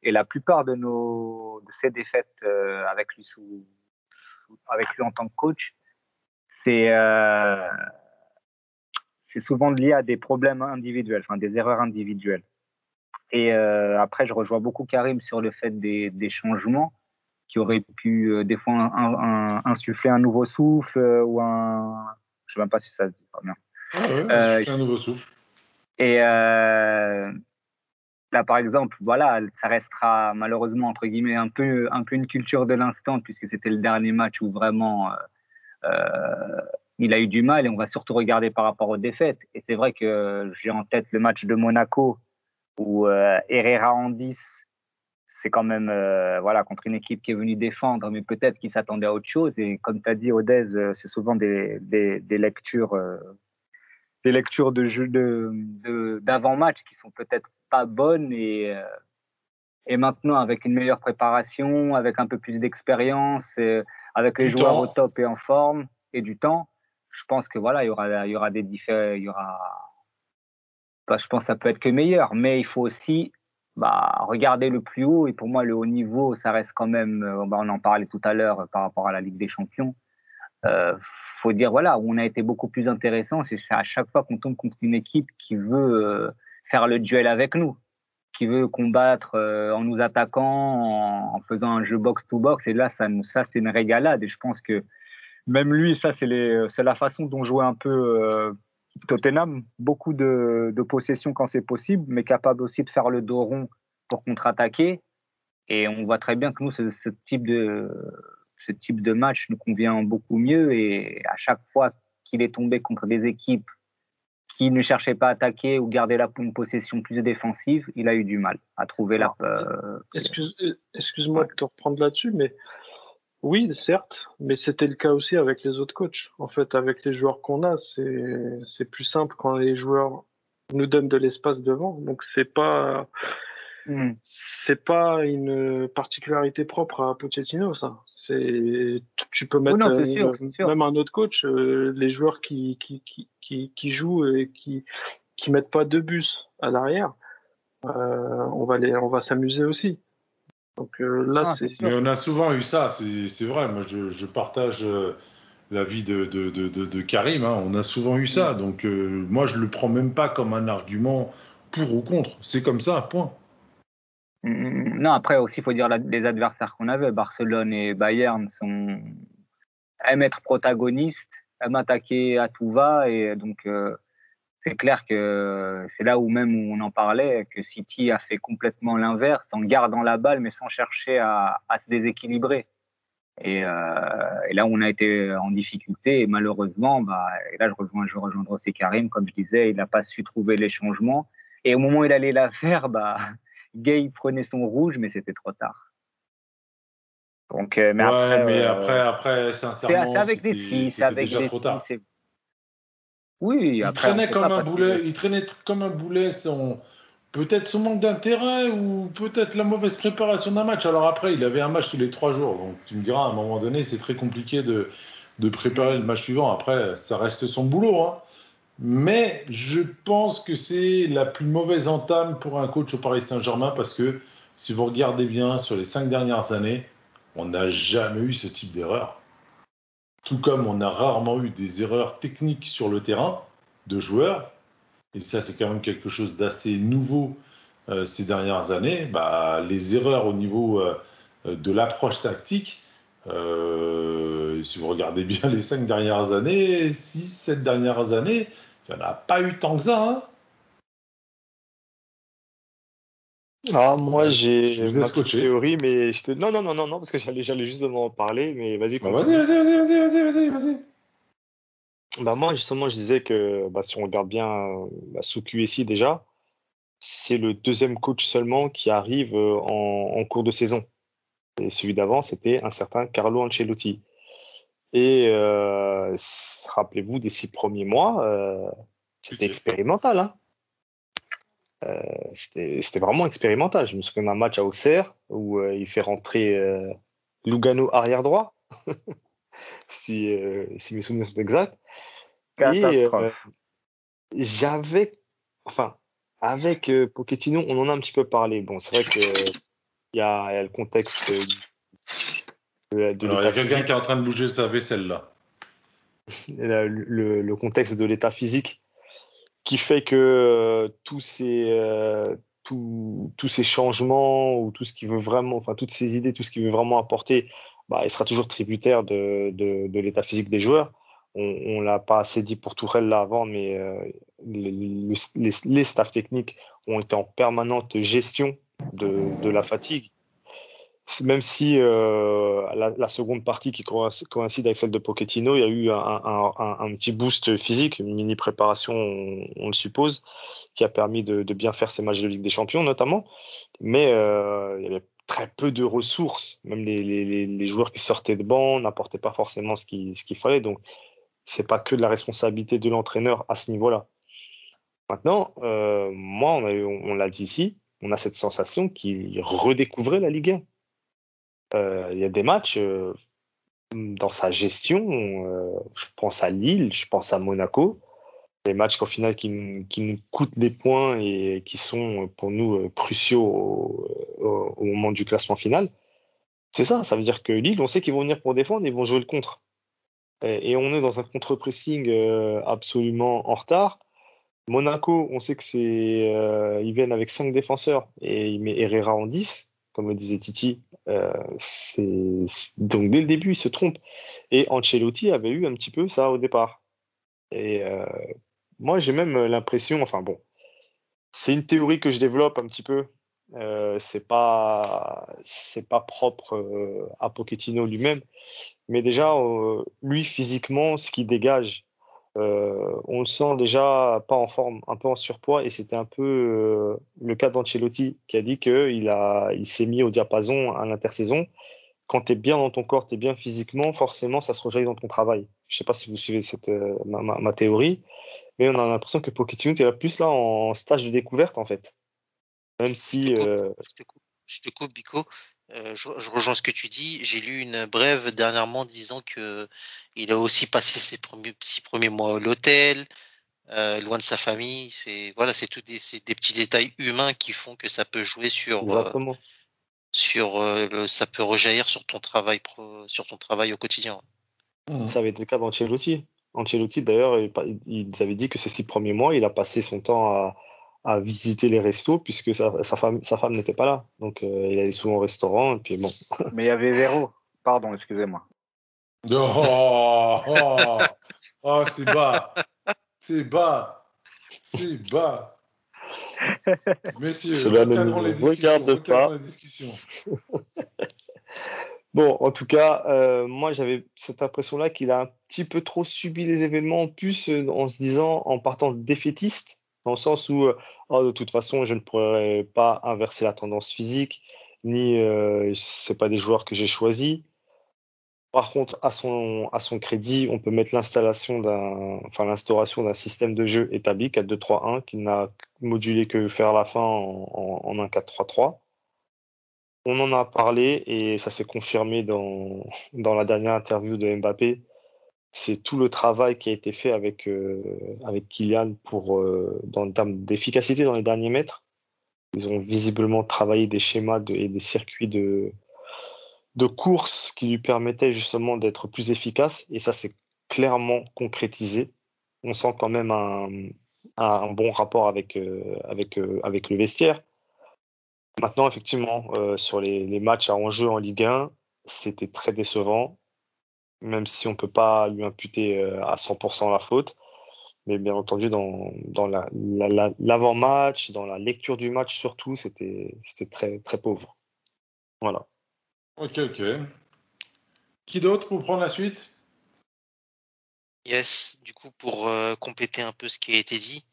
Et la plupart de, nos, ces défaites avec, lui en tant que coach, c'est souvent lié à des problèmes individuels, enfin des erreurs individuelles. Et euh, après, je rejoins beaucoup Karim sur le fait des, des changements. qui aurait pu euh, des fois un, un, insuffler un nouveau souffle euh, ou un. Je sais même pas si ça se dit pas bien. Ah ouais, un nouveau souffle. Et là, par exemple, voilà, ça restera malheureusement entre guillemets un peu, un peu une culture de l'instant puisque c'était le dernier match où vraiment il a eu du mal et on va surtout regarder par rapport aux défaites. Et c'est vrai que j'ai en tête le match de Monaco où euh, Herrera en 10, c'est quand même euh, voilà contre une équipe qui est venue défendre, mais peut-être qu'il s'attendait à autre chose. Et comme tu as dit, Odez, euh, c'est souvent des, des, des lectures, des lectures de jeu de d'avant-match qui sont peut-être pas bonnes et et maintenant avec une meilleure préparation, avec un peu plus d'expérience, avec les joueurs au top et en forme et du temps, je pense que voilà, il y aura, il y aura des il y aura, bah, je pense que ça peut être que meilleur, mais il faut aussi bah, regarder le plus haut. Et pour moi, le haut niveau, ça reste quand même, euh, bah, on en parlait tout à l'heure par rapport à la Ligue des Champions. Euh, faut dire voilà, où on a été beaucoup plus intéressant, c'est à chaque fois qu'on tombe contre une équipe qui veut euh, faire le duel avec nous, qui veut combattre euh, en nous attaquant, en, faisant un jeu box to box. Et là, ça, ça c'est une régalade. Et je pense que même lui, ça, c'est la façon dont jouait un peu euh, Tottenham. Beaucoup de, de possession quand c'est possible, mais capable aussi de faire le dos rond pour contre-attaquer. Et on voit très bien que nous, ce, ce, type de, ce type de match nous convient beaucoup mieux. Et à chaque fois qu'il est tombé contre des équipes qui ne cherchaient pas à attaquer ou garder la, une possession plus défensive, il a eu du mal à trouver la. Euh, Excuse, excuse-moi de te reprendre là-dessus, mais oui, certes, mais c'était le cas aussi avec les autres coachs. En fait, avec les joueurs qu'on a, c'est plus simple quand les joueurs nous donnent de l'espace devant. Donc c'est pas mm. c'est pas une particularité propre à Pochettino, ça. C'est tu peux mettre oh non, sûr, euh, même un autre coach, euh, les joueurs qui qui, qui qui qui jouent et qui qui mettent pas deux bus à l'arrière, euh, on va les on va s'amuser aussi. Donc euh, là, ah, c'est. Mais on a souvent eu ça, c'est vrai. Moi, je, je partage euh, l'avis de, de, de, de, Karim. Hein. On a souvent eu ça. Mm. Donc, euh, moi, je le prends même pas comme un argument pour ou contre. C'est comme ça, point. Mm, mm, non, après aussi, il faut dire les adversaires qu'on avait. Barcelone et Bayern sont aiment être protagonistes, aiment attaquer à tout va. Et donc, c'est clair que c'est là où même où on en parlait, que City a fait complètement l'inverse, en gardant la balle, mais sans chercher à, à se déséquilibrer. Et, euh, et, là, on a été en difficulté, et malheureusement, bah, et là, je rejoins, je rejoindrai aussi Karim, comme je disais, il n'a pas su trouver les changements. Et au moment où il allait la faire, bah, Gay prenait son rouge, mais c'était trop tard. Donc, euh, mais ouais, après, mais euh, après, après, sincèrement, c'est avec des c'est avec déjà des trop tard. Oui, il traînait comme un boulet. Il traînait comme un boulet. Son peut-être son manque d'intérêt ou peut-être la mauvaise préparation d'un match. Alors après, il avait un match tous les trois jours. Donc tu me diras, à un moment donné, c'est très compliqué de, de préparer le match suivant. Après, ça reste son boulot. Hein. Mais je pense que c'est la plus mauvaise entame pour un coach au Paris Saint-Germain parce que si vous regardez bien sur les cinq dernières années, on n'a jamais eu ce type d'erreur. Tout comme on a rarement eu des erreurs techniques sur le terrain de joueurs, et ça c'est quand même quelque chose d'assez nouveau euh, ces dernières années, bah, les erreurs au niveau euh, de l'approche tactique, euh, si vous regardez bien les cinq dernières années, six, sept dernières années, il n'y en a pas eu tant que ça. Hein Ah, moi, j'ai ma théorie, mais je te... non, non, non, non, non, parce que j'allais, j'allais justement en parler, mais vas-y. Bah, vas-y, vas-y, vas-y, vas-y, vas-y, vas-y. Bah moi, justement, je disais que bah, si on regarde bien bah, sous QSI déjà, c'est le deuxième coach seulement qui arrive euh, en, en cours de saison. Et celui d'avant, c'était un certain Carlo Ancelotti. Et euh, rappelez-vous, des six premiers mois, euh, c'était expérimental. Hein. Euh, c'était vraiment expérimental. Je me souviens d'un match à Auxerre où euh, il fait rentrer euh, Lugano arrière droit, si, si, mes souvenirs sont exacts. Et j'avais, enfin, avec Pochettino, on en a un petit peu parlé. Bon, c'est vrai que il y, y a, le contexte de, de Alors, il y a quelqu'un qui est en train de bouger sa vaisselle là. Le, le, le contexte de l'état physique qui fait que euh, tous ces euh, tous ces changements ou tout ce qu'il veut vraiment, enfin toutes ces idées, tout ce qu'il veut vraiment apporter, bah, il sera toujours tributaire de, de, l'état physique des joueurs. On, on l'a pas assez dit pour Tourelle là avant, mais euh, les, les, les, staffs techniques ont été en permanente gestion de, de la fatigue même si euh, la, seconde partie qui coïncide avec celle de Pochettino, il y a eu un, petit boost physique, une mini préparation, on, le suppose, qui a permis de, bien faire ces matchs de Ligue des Champions notamment. Mais euh, il y avait très peu de ressources. Même les, joueurs qui sortaient de banc n'apportaient pas forcément ce qu'il fallait. Donc, c'est pas que de la responsabilité de l'entraîneur à ce niveau-là. Maintenant, euh, moi, on, l'a dit ici, on a cette sensation qu'il redécouvrait la Ligue 1 euh, il y a des matchs euh, dans sa gestion. Euh, je pense à Lille, je pense à Monaco. Des matchs qu'au final qui, nous coûtent des points et qui sont pour nous cruciaux au, moment du classement final. C'est ça, ça veut dire que Lille, on sait qu'ils vont venir pour défendre, ils vont jouer le contre. Et, et on est dans un contre-pressing absolument en retard. Monaco, on sait que c'est, euh, ils viennent avec cinq défenseurs et il met Herrera en 10 comme le disait Titi. Euh, donc dès le début, il se trompe. Et Ancelotti avait eu un petit peu ça au départ. Et euh, moi, j'ai même l'impression, enfin bon, c'est une théorie que je développe un petit peu. Euh, c'est pas c'est pas propre à Pochettino lui-même, mais déjà lui physiquement, ce qui dégage euh, on le sent déjà pas en forme, un peu en surpoids, et c'était un peu euh, le cas d'Ancelotti qui a dit qu'il a, il s'est mis au diapason à l'intersaison. Quand tu es bien dans ton corps, tu es bien physiquement, forcément, ça se rejaillit dans ton travail. Je sais pas si vous suivez cette, euh, ma, ma, ma, théorie, mais on a l'impression que Pochettino est plus là en stage de découverte, en fait. Même si. Je te coupe, je te coupe, Bico. Euh, je, je, rejoins ce que tu dis. J'ai lu une brève dernièrement disant que il a aussi passé ses premiers, six premiers mois à l'hôtel, euh, loin de sa famille. C'est voilà, c'est tout des, des, petits détails humains qui font que ça peut jouer sur Exactement. Euh, sur le, ça peut rejaillir sur ton travail pro, sur ton travail au quotidien. Mmh. Ça avait été le cas d'Ancelotti. Ancelotti d'ailleurs, il, il avait dit que ces six premiers mois, il a passé son temps à à visiter les restos puisque sa, sa femme, sa femme n'était pas là. Donc euh, il allait souvent au restaurant et puis bon. Mais il y avait Véro. Pardon, excusez-moi. Oh, oh, oh c'est bas. C'est bas. C'est bas. Messieurs, recadrons les Regarde pas. Bon, en tout cas, euh, moi j'avais cette impression-là qu'il a un petit peu trop subi les événements en plus euh, en se disant, en partant défaitiste, dans le sens où, oh, de toute façon, je ne pourrais pas inverser la tendance physique, ni euh, c'est pas des joueurs que j'ai choisis. Par contre, à son, à son crédit, on peut mettre l'installation d'un, enfin, l'instauration d'un système de jeu établi, 4-2-3-1, qui n'a modulé que faire la fin en, en, en un 4-3-3. On en a parlé et ça s'est confirmé dans, dans la dernière interview de Mbappé c'est tout le travail qui a été fait avec, euh, Kylian pour, euh, dans le terme d'efficacité dans les derniers mètres. Ils ont visiblement travaillé des schémas et des circuits de, de course qui lui permettaient justement d'être plus efficace et ça s'est clairement concrétisé. On sent quand même un, bon rapport avec, euh, avec, le vestiaire. Maintenant, effectivement, sur les, les matchs à enjeu en Ligue 1, c'était très décevant même si on peut pas lui imputer euh, à 100% la faute. Mais bien entendu, dans, dans l'avant-match, la, la, dans la lecture du match surtout, c'était très, très pauvre. Voilà. Ok, ok. Qui d'autre pour prendre la suite? Yes, du coup, pour euh, compléter un peu ce qui a été dit,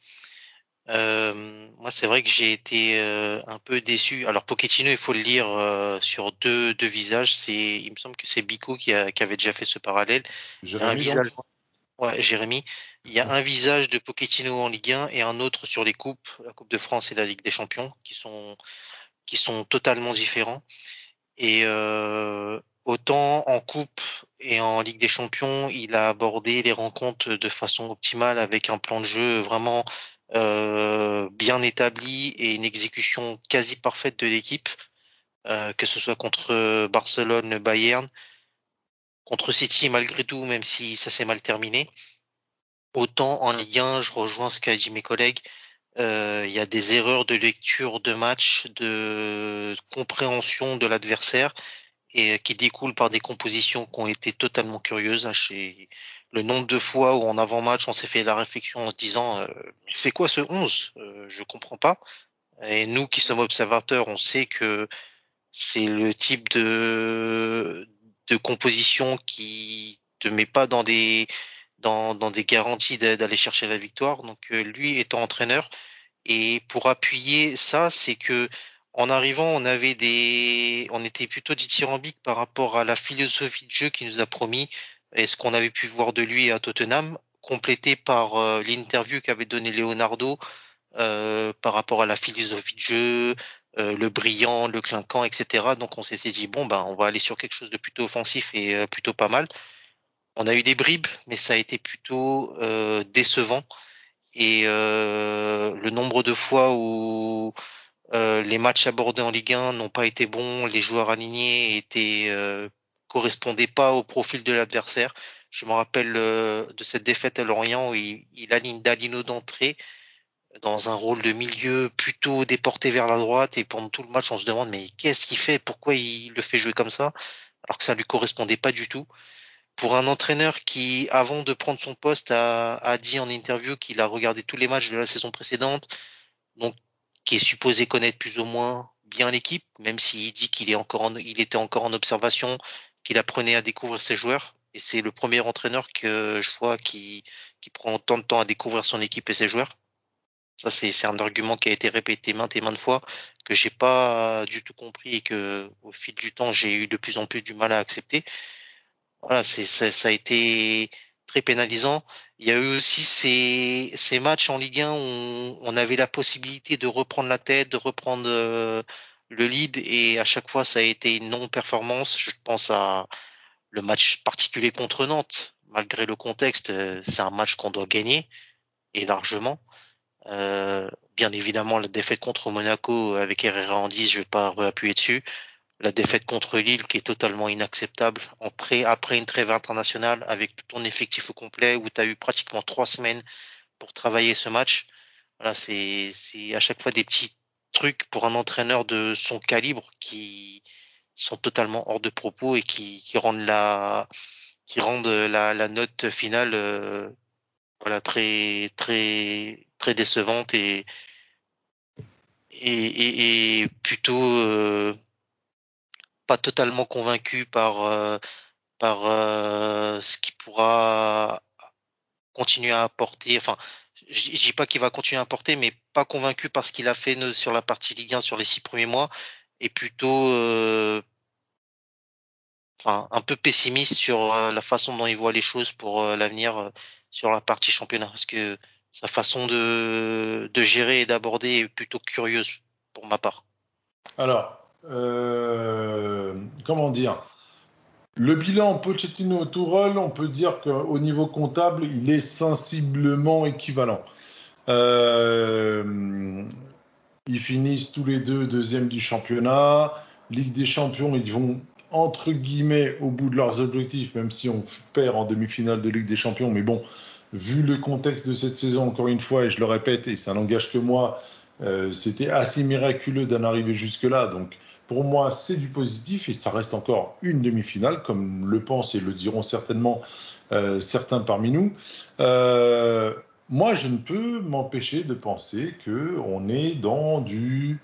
euh, moi, c'est vrai que j'ai été euh, un peu déçu. Alors, Pochettino, il faut le lire euh, sur deux, deux visages. C'est, il me semble que c'est Bico qui, a, qui avait déjà fait ce parallèle. Jérémy, un visage... Ouais, Jérémy. Il y a un visage de Pochettino en Ligue 1 et un autre sur les coupes, la Coupe de France et la Ligue des Champions, qui sont, qui sont totalement différents. Et autant en Coupe et en Ligue des Champions, il a abordé les rencontres de façon optimale avec un plan de jeu vraiment euh, bien établi et une exécution quasi parfaite de l'équipe, euh, que ce soit contre Barcelone, Bayern, contre City malgré tout, même si ça s'est mal terminé. Autant en Ligue 1, je rejoins ce qu'a dit mes collègues, euh, il y a des erreurs de lecture de match, de compréhension de l'adversaire et qui découlent par des compositions qui ont été totalement curieuses. Hein, le nombre de fois où en avant-match on s'est fait la réflexion en se disant euh, c'est quoi ce 11 euh, Je comprends pas. Et nous qui sommes observateurs, on sait que c'est le type de, composition qui te met pas dans des dans, dans des garanties d'aller chercher la victoire. Donc euh, lui étant entraîneur et pour appuyer ça, c'est que en arrivant, on avait des, on était plutôt dithyrambique par rapport à la philosophie de jeu qu'il nous a promis et ce qu'on avait pu voir de lui à Tottenham, complété par euh, l'interview qu'avait donné Leonardo euh, par rapport à la philosophie de jeu, euh, le brillant, le clinquant, etc. Donc on s'est dit bon ben on va aller sur quelque chose de plutôt offensif et euh, plutôt pas mal. On a eu des bribes, mais ça a été plutôt décevant. Et le nombre de fois où les matchs abordés en Ligue 1 n'ont pas été bons, les joueurs alignés étaient correspondaient pas au profil de l'adversaire. Je me rappelle de cette défaite à Lorient où il, il aligne Dalino d'entrée dans un rôle de milieu plutôt déporté vers la droite et pendant tout le match on se demande mais qu'est-ce qu'il fait? Pourquoi il le fait jouer comme ça? Alors que ça lui correspondait pas du tout. Pour un entraîneur qui avant de prendre son poste a, a dit en interview qu'il a regardé tous les matchs de la saison précédente donc qui est supposé connaître plus ou moins bien l'équipe même s'il dit qu'il est encore en, il était encore en observation qu'il apprenait à découvrir ses joueurs et c'est le premier entraîneur que je vois qui, prend autant de temps à découvrir son équipe et ses joueurs ça, c'est un argument qui a été répété maintes et maintes fois, que j'ai pas du tout compris et que, au fil du temps, j'ai eu de plus en plus du mal à accepter. Voilà, c'est ça, a été très pénalisant. Il y a eu aussi ces, matchs en Ligue 1 où on avait la possibilité de reprendre la tête, de reprendre euh, le lead, et à chaque fois, ça a été une non-performance. Je pense à le match particulier contre Nantes. Malgré le contexte, euh, c'est un match qu'on doit gagner, et largement. Euh, bien évidemment, la défaite contre Monaco avec Herrera en 10, je vais pas réappuyer dessus. La défaite contre Lille qui est totalement inacceptable après, après une trêve internationale avec tout ton effectif au complet où tu as eu pratiquement trois semaines pour travailler ce match. Voilà, c'est, à chaque fois des petits trucs pour un entraîneur de son calibre qui sont totalement hors de propos et qui, qui rendent la, qui rendent la, la note finale euh, voilà très très très décevante et et, et, plutôt euh, pas totalement convaincu par euh, par euh, ce qui pourra continuer à apporter enfin je dis pas qu'il va continuer à apporter mais pas convaincu par ce qu'il a fait sur la partie Ligue 1 sur les six premiers mois et plutôt enfin un peu pessimiste sur la façon dont il voit les choses pour l'avenir sur la partie championnat parce que sa façon de, de gérer et d'aborder est plutôt curieuse pour ma part. Alors, euh, comment dire? Le bilan Pochettino-Tourelle, on peut dire qu'au niveau comptable, il est sensiblement équivalent. Euh, ils finissent tous les deux deuxième du championnat. Ligue des champions, ils vont entre guillemets au bout de leurs objectifs, même si on perd en demi-finale de Ligue des champions. Mais bon, vu le contexte de cette saison, encore une fois, et je le répète, et ça n'engage que moi, euh, c'était assez miraculeux d'en arriver jusque-là. Donc, pour moi, c'est du positif et ça reste encore une demi-finale, comme le pensent et le diront certainement euh, certains parmi nous. Euh, moi, je ne peux m'empêcher de penser qu'on est dans du.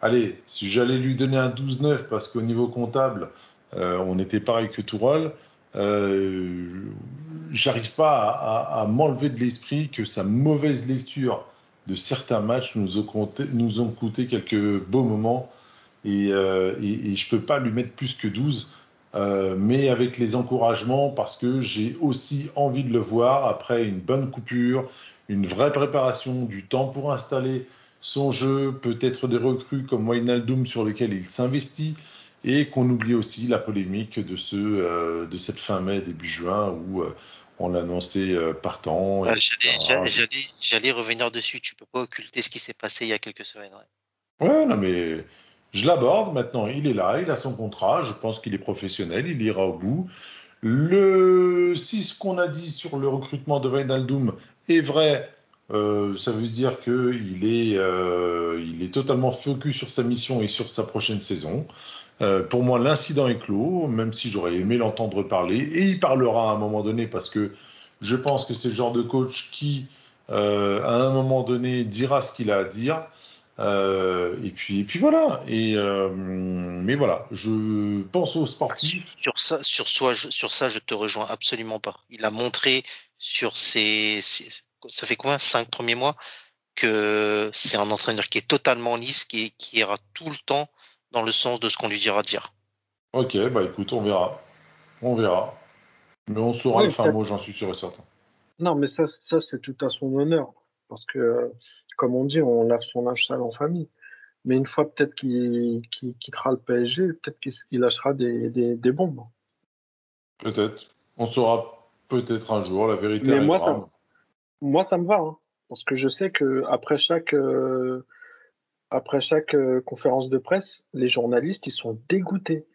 Allez, si j'allais lui donner un 12-9 parce qu'au niveau comptable, on était pareil que Tourelle, euh, j'arrive pas à, m'enlever de l'esprit que sa mauvaise lecture de certains matchs nous ont coûté quelques beaux moments et, euh, et, et je peux pas lui mettre plus que 12. Euh, mais avec les encouragements parce que j'ai aussi envie de le voir après une bonne coupure, une vraie préparation, du temps pour installer son jeu, peut-être des recrues comme Wijnaldum sur lesquels il s'investit et qu'on oublie aussi la polémique de, ce, euh, de cette fin mai, début juin, où euh, on l'annonçait partant. Ah, J'allais revenir dessus, tu peux pas occulter ce qui s'est passé il y a quelques semaines. Ouais, ouais non, mais je l'aborde maintenant, il est là, il a son contrat, je pense qu'il est professionnel, il ira au bout. Si ce qu'on a dit sur le recrutement de Wijnaldum est vrai, euh, ça veut dire qu'il est, euh, est totalement focus sur sa mission et sur sa prochaine saison. Euh, pour moi, l'incident est clos, même si j'aurais aimé l'entendre parler. Et il parlera à un moment donné parce que je pense que c'est le genre de coach qui, à un moment donné, dira ce qu'il a à dire. Euh, et puis, et puis voilà. Et euh, mais voilà, je pense aux sportifs. Sur ça, sur, soi, je- sur ça, je te rejoins absolument pas. Il a montré sur ses, ses- ça fait combien, cinq premiers mois, que c'est un entraîneur qui est totalement lisse, qui, qui ira tout le temps dans le sens de ce qu'on lui dira de dire. Ok, bah écoute, on verra, on verra. Mais on saura Oui, le fin mot, j'en suis sûr et certain. Non, mais ça, ça c'est tout à son honneur. Parce que, euh, comme on dit, on lave son linge sale en famille. Mais une fois peut-être qu'il quittera le PSG, peut-être qu'il il lâchera des, des, des bombes. Peut-être. On saura peut-être un jour. La vérité Mais moi, ça- Moi, ça me va. hein. parce que je sais que après chaque, euh, après chaque euh, conférence de presse, les journalistes, ils sont dégoûtés.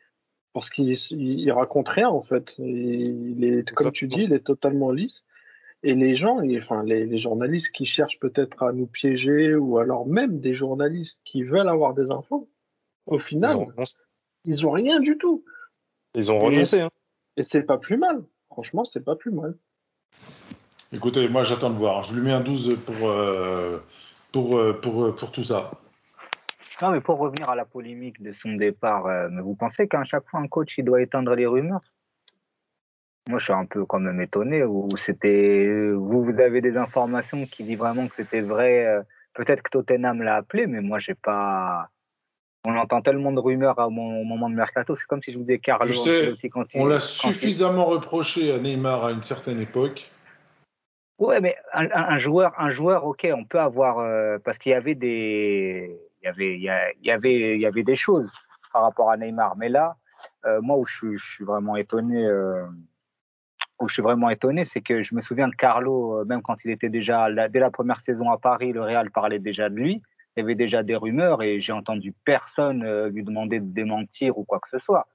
Parce qu'ils ils, ils racontent rien, en fait. Il est, comme tu dis, il est totalement lisse. Et les gens, et, enfin, les, les journalistes qui cherchent peut-être à nous piéger, ou alors même des journalistes qui veulent avoir des infos, au final, ils ont rien du tout. Ils ont Et- renoncé. hein. Et c'est pas plus mal. Franchement, c'est pas plus mal. Écoutez, moi j'attends de voir. Je lui mets un 12 pour, euh, pour, euh, pour, euh, pour tout ça. Non, mais pour revenir à la polémique de son départ, euh, mais vous pensez qu'à chaque fois un coach il doit éteindre les rumeurs? Moi, je suis un peu quand même étonné. Ou c'était vous, vous avez des informations qui disent vraiment que c'était vrai. euh, Peut-être que Tottenham l'a appelé, mais moi, j'ai pas. On entend tellement de rumeurs au mo- au moment de mercato. C'est comme si je vous disais Carlo. Tu sais, quand On l'a il- suffisamment reproché à Neymar à une certaine époque. Ouais, mais un, joueur, un joueur, ok, on peut avoir euh, parce qu'il y avait des, il y avait, il y, avait, il y avait des choses par rapport à Neymar. Mais là, euh, moi où je, suis- je suis vraiment étonné, euh, où je suis vraiment étonné, c'est que je me souviens de Carlo, euh, même quand il était déjà là, dès la première saison à Paris, le Real parlait déjà de lui. Il y avait déjà des rumeurs et j'ai entendu personne euh, lui demander de démentir ou quoi que ce soit.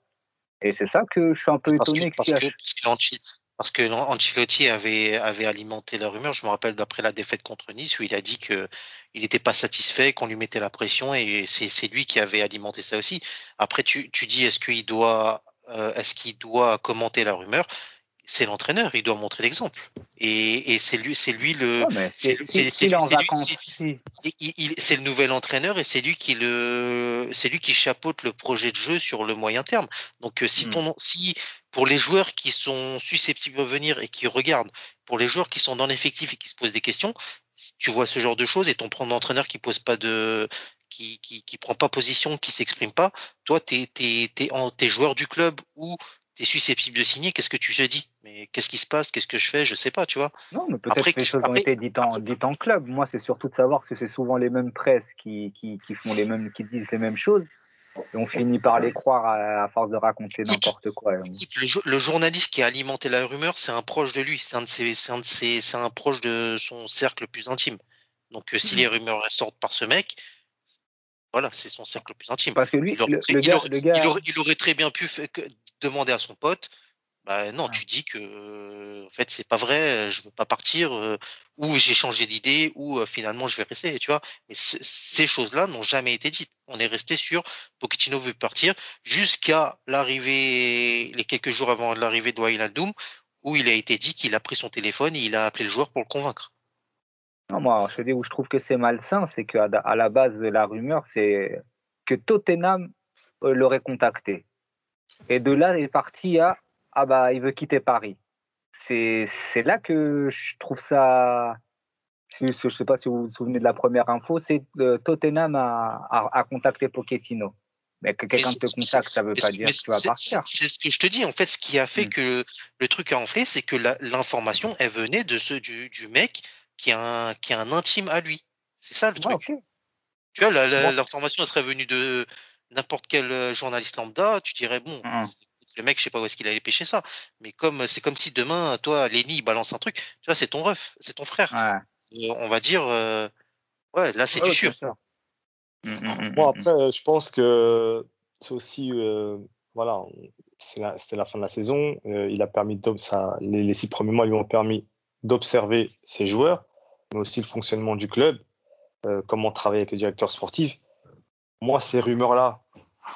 Et c'est ça que je suis un peu Parce étonné que, parce que, parce que Ancelotti avait, avait alimenté la rumeur. Je me rappelle d'après la défaite contre Nice où il a dit que il n'était pas satisfait, qu'on lui mettait la pression et c'est c'est lui qui avait alimenté ça aussi. Après, tu, tu dis est-ce qu'il doit, euh, est-ce qu'il doit commenter la rumeur? C'est l'entraîneur, il doit montrer l'exemple. Et, et c'est lui, c'est lui le, c'est- le nouvel entraîneur et c'est lui qui le, c'est lui qui chapeaute le projet de jeu sur le moyen terme. Donc, euh, si Hmm. ton, si pour les joueurs qui sont susceptibles de venir et qui regardent, pour les joueurs qui sont dans l'effectif et qui se posent des questions, tu vois ce genre de choses et ton prend d'entraîneur qui pose pas de, qui, qui, qui prend pas position, qui s'exprime pas, toi, en, t'es joueur du club ou t'es susceptible de signer, qu'est-ce que tu te dis? Mais qu'est-ce qui se passe? Qu'est-ce que je fais? Je sais pas, tu vois. Non, mais peut-être que les choses ont été dites en, dites en club. Moi, c'est surtout de savoir que c'est souvent les mêmes presses qui, qui, qui font les mêmes, qui disent les mêmes choses. Et on finit par les croire à, à force de raconter n'importe quoi. Le, jo- le journaliste qui a alimenté la rumeur, c'est un proche de lui, c'est un de ses, c'est un de ses, c'est un proche de son cercle le plus intime. Donc, euh, si Mhm. les rumeurs sortent par ce mec, voilà, c'est son cercle le plus intime. Parce que lui, Il aurait, le, très- le il gars, aurait- le gars, il aurait- il aurait très bien pu demander à son pote, bah non, Ah. tu dis que en fait c'est pas vrai, je veux pas partir, ou j'ai changé d'idée, ou finalement je vais rester, tu vois. Mais ces choses-là n'ont jamais été dites. On est resté sur Pochettino veut partir jusqu'à l'arrivée, les quelques jours avant l'arrivée de Wijnaldum, où il a été dit qu'il a pris son téléphone et il a appelé le joueur pour le convaincre. non, moi, je dis où je trouve que c'est malsain, c'est qu'à à la base de la rumeur, c'est que Tottenham euh, l'aurait contacté. Et de là, il est parti à ah bah il veut quitter Paris. C'est c'est là que je trouve ça. Je je sais pas si vous vous souvenez de la première info, c'est euh, Tottenham a, a, a contacté Pochettino. Mais que quelqu'un te contacte, ça veut mais pas dire que tu vas partir. C'est ce que je te dis. En fait, ce qui a fait Mm. que le, le truc a enflé, c'est que l'information, elle venait de ce, du, du mec qui a, un, qui a un intime à lui. C'est ça le truc. Tu vois, Bon. l'information, elle serait venue de n'importe quel euh, journaliste lambda. Tu dirais, bon, Mhm. le mec, je sais pas où est-ce qu'il allait pêcher ça. Mais comme c'est comme si demain, toi, Lenny, il balance un truc, tu vois, c'est ton ref, c'est ton frère. Ouais. Euh, on va dire, euh, ouais, là, c'est Ouais, du sûr. Mm, mm, mm, Bon, mm. après, je pense que c'est aussi, euh, voilà, on- c'est la- c'était la fin de la saison. euh, il a permis d'ob- ça- les, les six premiers mois lui ont permis d'observer ses joueurs. mais aussi le fonctionnement du club, euh, comment travailler avec le directeur sportif. Moi, ces rumeurs-là,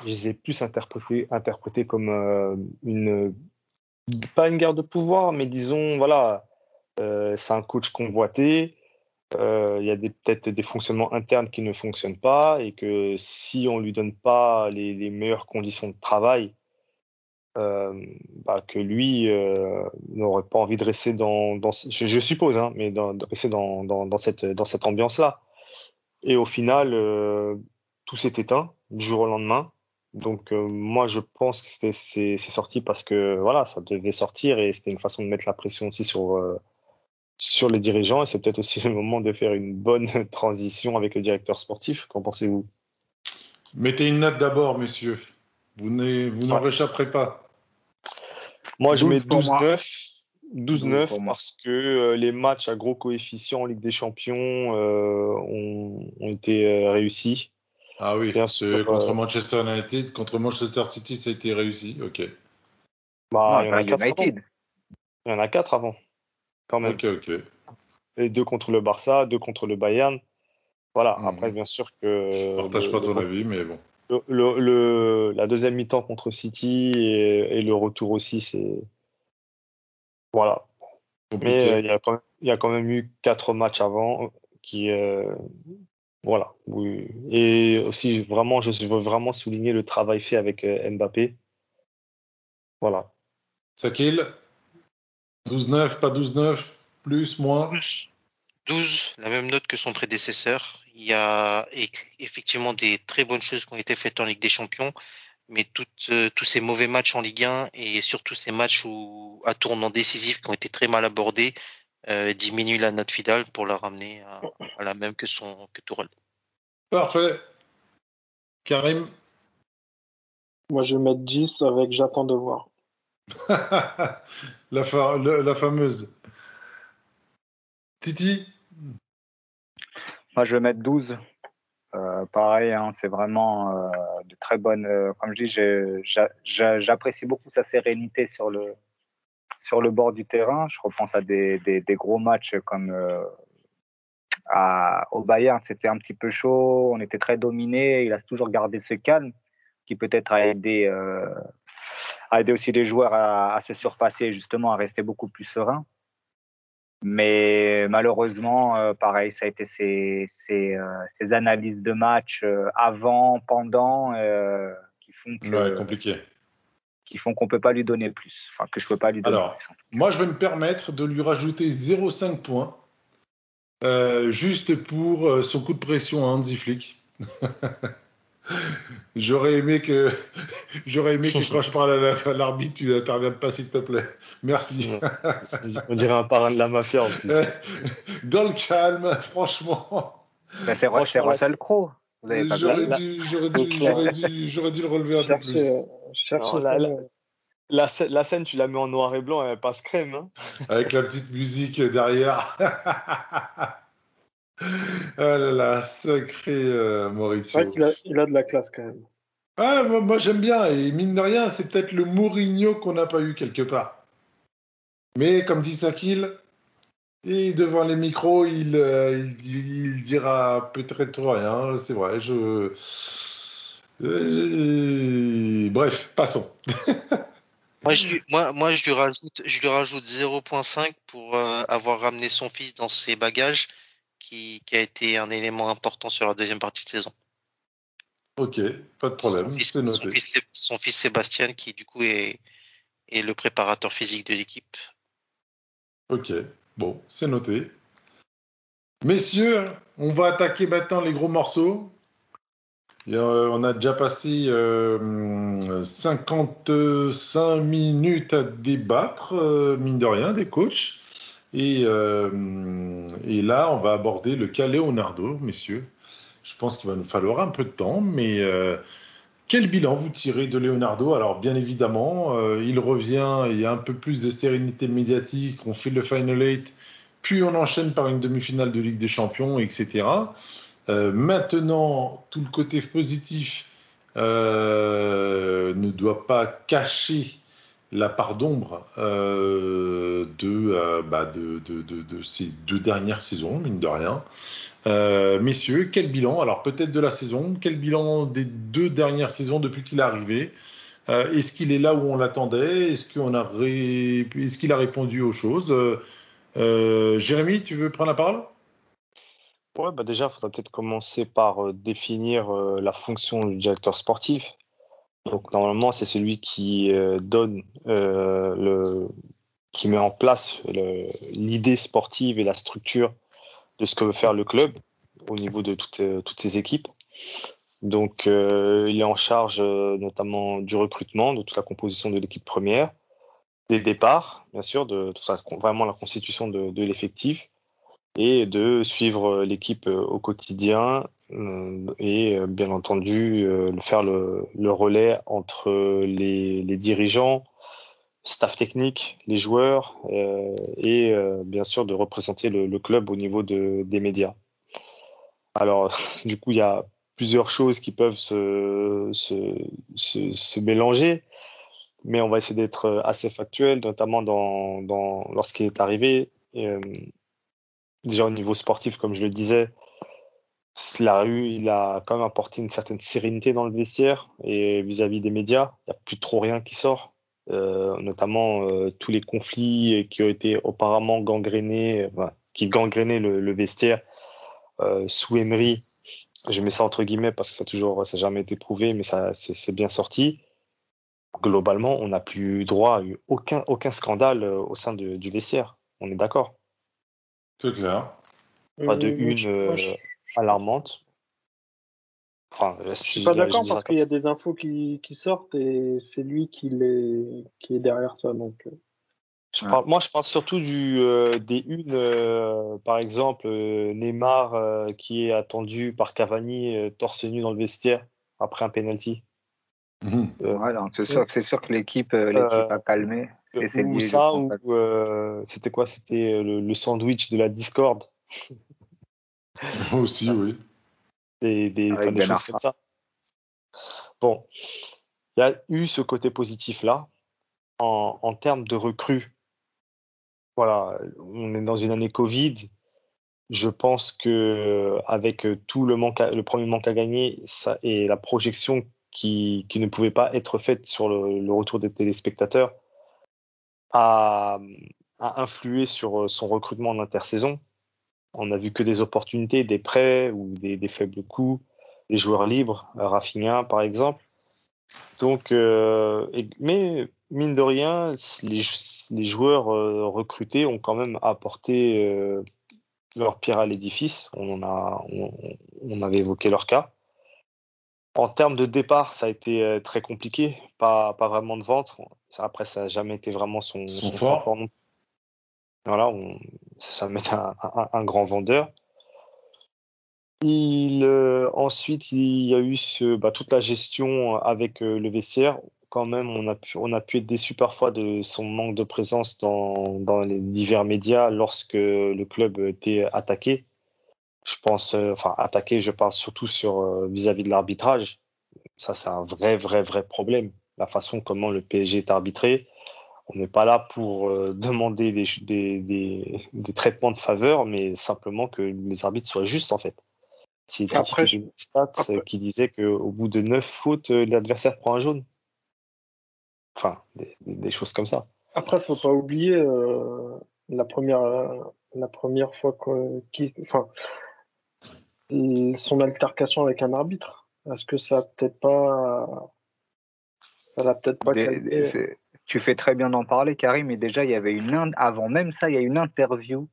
je les ai plus interprétées, comme euh, une, pas une guerre de pouvoir, mais disons, voilà, euh, c'est un coach convoité. Euh, il y a peut-être des fonctionnements internes qui ne fonctionnent pas et que si on lui donne pas les, meilleures conditions de travail, bah, que lui n'aurait pas envie de rester dans, je, suppose, hein, mais de rester dans, cette, ambiance-là. Et au final, tout s'est éteint du jour au lendemain. Donc euh, moi, je pense que c'était c'est sorti parce que voilà, ça devait sortir et c'était une façon de mettre la pression aussi sur euh, sur les dirigeants et c'est peut-être aussi le moment de faire une bonne transition avec le directeur sportif. Qu'en pensez-vous? Mettez une note d'abord, messieurs. Vous n'en ouais. réchapperez pas. Moi, je mets 12-9. 12-9 parce que euh, les matchs à gros coefficient en Ligue des Champions euh, ont, ont, été euh, réussis. Ah oui, Bien sûr, contre Manchester United, contre Manchester City, ça a été réussi. Ok. Bah, non, il, y en a quatre United. il y en a 4 avant, quand même. Ok, ok. Et deux contre le Barça, deux contre le Bayern. Voilà, mmh. après, bien sûr que. Je partage le, pas ton le, avis, mais bon. Le, le, la deuxième mi-temps contre City et, et, le retour aussi, c'est voilà. Mais euh, il euh, y, y, a quand même eu quatre matchs avant qui, euh, voilà. Oui. Et aussi vraiment, je, je, veux vraiment souligner le travail fait avec euh, Mbappé. Voilà. Sakil, 12-9, pas 12-9, plus, moins 12, la même note que son prédécesseur. Il y a effectivement des très bonnes choses qui ont été faites en Ligue des Champions mais tout, euh, tous ces mauvais matchs en Ligue 1 et surtout ces matchs où, à tournant décisif qui ont été très mal abordés euh, diminuent la note Fidal pour la ramener à, à, la même que son que Tourelle. Parfait. Karim? Moi je vais mettre 10 avec j'attends de voir. la, fa la, la, fameuse. Titi? Moi je vais mettre 12. Euh, pareil, hein, c'est vraiment euh, de très bonnes. Euh, comme je dis, j'apprécie beaucoup sa sérénité sur le sur le bord du terrain. Je repense à des, gros matchs comme euh, au Bayern, c'était un petit peu chaud, on était très dominé. Il a toujours gardé ce calme, qui peut-être a aidé a aidé aussi les joueurs à, se surpasser, justement, à rester beaucoup plus serein. Mais malheureusement, euh, pareil, ça a été ces, euh, analyses de match euh, avant, pendant, euh, qui font que, compliqué. Qui font qu'on peut pas lui donner plus, enfin que je peux pas lui donner. Alors, plus, moi, je vais me permettre de lui rajouter 0,5 points, juste pour son coup de pression à Hansi Flick. J'aurais aimé que j'aurais aimé que quand je parle à l'arbitre, tu n'interviennes pas s'il te plaît. Merci. On dirait un parrain de la mafia en plus. Dans le calme, franchement. Ben c'est Russell Crowe. J'aurais dû, dû, dû, dû, le relever un cherche, peu plus. Cherche non, la, la, la, la, scène, tu la mets en noir et blanc, elle passe crème. Hein Avec la petite musique derrière. Ah là là, sacré euh, Mauricio. A, il a de la classe quand même. Ah, moi, moi j'aime bien, et mine de rien, c'est peut-être le Mourinho qu'on n'a pas eu quelque part. Mais comme dit Sakil, et devant les micros, il, euh, il, il, dira peut-être rien, c'est vrai. Je... Euh, bref, passons. moi, je, moi, moi, je lui rajoute, je lui rajoute 0.5 pour euh, avoir ramené son fils dans ses bagages qui, qui, a été un élément important sur la deuxième partie de saison. Ok, pas de problème. Son fils, son fils, son fils, Sébastien, qui du coup est, est le préparateur physique de l'équipe. Ok, bon, c'est noté. Messieurs, on va attaquer maintenant les gros morceaux. Euh, on a déjà passé euh, 55 minutes à débattre, euh, mine de rien, des coachs. Et, euh, et, là, on va aborder le cas Leonardo, messieurs. Je pense qu'il va nous falloir un peu de temps, mais euh, quel bilan vous tirez de Leonardo? Alors, bien évidemment, euh, il revient, il y a un peu plus de sérénité médiatique, on fait le Final 8, puis on enchaîne par une demi-finale de Ligue des Champions, etc. Euh, maintenant, tout le côté positif ne doit pas cacher la part d'ombre euh, de, bah, de, ces deux dernières saisons, mine de rien. messieurs, quel bilan Alors peut-être de la saison, quel bilan des deux dernières saisons depuis qu'il est arrivé? Est-ce qu'il est là où on l'attendait? Est-ce qu'il a, répondu aux choses? Jérémy, tu veux prendre la parole? Ouais, bah déjà, il faudra peut-être commencer par euh, définir euh, la fonction du directeur sportif. Donc normalement, c'est celui qui euh, donne le, qui met en place l'idée sportive et la structure de ce que veut faire le club au niveau de toutes, toutes ses équipes. Donc il est en charge notamment du recrutement, de toute la composition de l'équipe première, des départs, bien sûr, de, de vraiment la constitution de, l'effectif et de suivre l'équipe euh, au quotidien euh, et euh, bien entendu faire le, relais entre les, dirigeants, staff technique, les joueurs et bien sûr de représenter le, club au niveau de, des médias. Alors du coup il y a plusieurs choses qui peuvent se, se, se, mélanger, mais on va essayer d'être assez factuel, notamment dans, dans lorsqu'il est arrivé déjà au niveau sportif, comme je le disais, la rue, il a quand même apporté une certaine sérénité dans le vestiaire et vis-à-vis des médias, il n'y a plus trop rien qui sort, euh, notamment euh, tous les conflits qui ont été auparavant gangrénés, qui gangrénaient le, vestiaire euh, sous Emery. Je mets ça entre guillemets parce que ça toujours, ça n'a jamais été prouvé, mais ça, c'est bien sorti. Globalement, on n'a plus droit à aucun, aucun scandale au sein du vestiaire. On est d'accord? C'est clair. Pas de une euh, alarmante. Enfin, je suis pas d'accord parce qu'il y a des infos qui, qui sortent et c'est lui qui, les, qui est derrière ça. Donc. Euh. Parle, moi, je parle surtout du, euh, des une, par exemple, Neymar qui est attendu par Cavani torse nu dans le vestiaire après un penalty. Mmh. c'est sûr, sûr, que l'équipe a calmé. Ou ça, ou euh, c'était quoi C'était euh, le, sandwich de la Discord. Aussi, oui. Des, des, choses comme ça. Bon, il y a eu ce côté positif-là. En, en termes de recrues, voilà, on est dans une année Covid. Je pense que avec tout le manque, le premier manque à gagner ça, et la projection qui, qui, ne pouvait pas être faite sur le, le retour des téléspectateurs, a, a, influé sur euh, son recrutement en intersaison. On n'a vu que des opportunités, des prêts ou des, des faibles coûts, des joueurs libres, Rafinha par exemple. Donc, euh, mais mine de rien, les, les joueurs euh, recrutés ont quand même apporté euh, leur pierre à l'édifice. On, en a, on, on, avait évoqué leur cas. En termes de départ, ça a été très compliqué, pas, pas vraiment de vente. après, ça n'a jamais été vraiment son, son, fort. Voilà, ça met un, grand vendeur. Euh, ensuite, il y a eu bah, toute la gestion avec euh, le vestiaire. Quand même, on a, pu, on a pu être déçu parfois de son manque de présence dans, dans les divers médias lorsque le club était attaqué je pense, euh, enfin, attaquer, je parle surtout sur vis-à-vis de l'arbitrage. Ça, c'est un vrai, vrai, vrai problème. La façon comment le PSG est arbitré. On n'est pas là pour euh, demander des, des, des, des, traitements de faveur, mais simplement que les arbitres soient justes, en fait. C'est après une stat qui disait qu'au bout de neuf fautes, l'adversaire prend un jaune. Enfin, des, choses comme ça. Après, faut pas oublier euh, la première, la première fois qu'il, enfin, son altercation avec un arbitre Est-ce que ça peut-être pas. Ça l'a peut-être pas Tu fais très bien d'en parler, Karim, mais déjà, il y avait une. Avant même ça, il y a une interview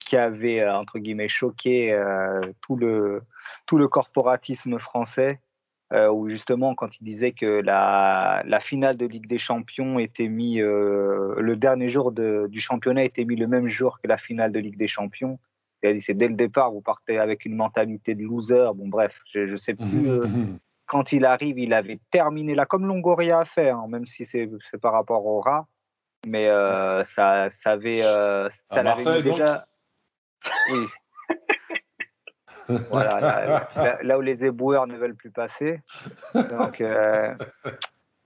qui avait, euh, entre guillemets, choqué euh, tout, le, tout le corporatisme français, euh, où justement, quand il disait que la, la finale de Ligue des Champions était mis, le dernier jour de, du championnat était mis le même jour que la finale de Ligue des Champions, c'est dès le départ, vous partez avec une mentalité de loser. Bon, bref, je ne sais plus. Euh, quand il arrive, il avait terminé là, comme Longoria a fait, hein, même si c'est par rapport au rat. Mais euh, ça, ça avait. Euh, ça l'avait déjà. Oui. voilà, là, où les éboueurs ne veulent plus passer. Donc,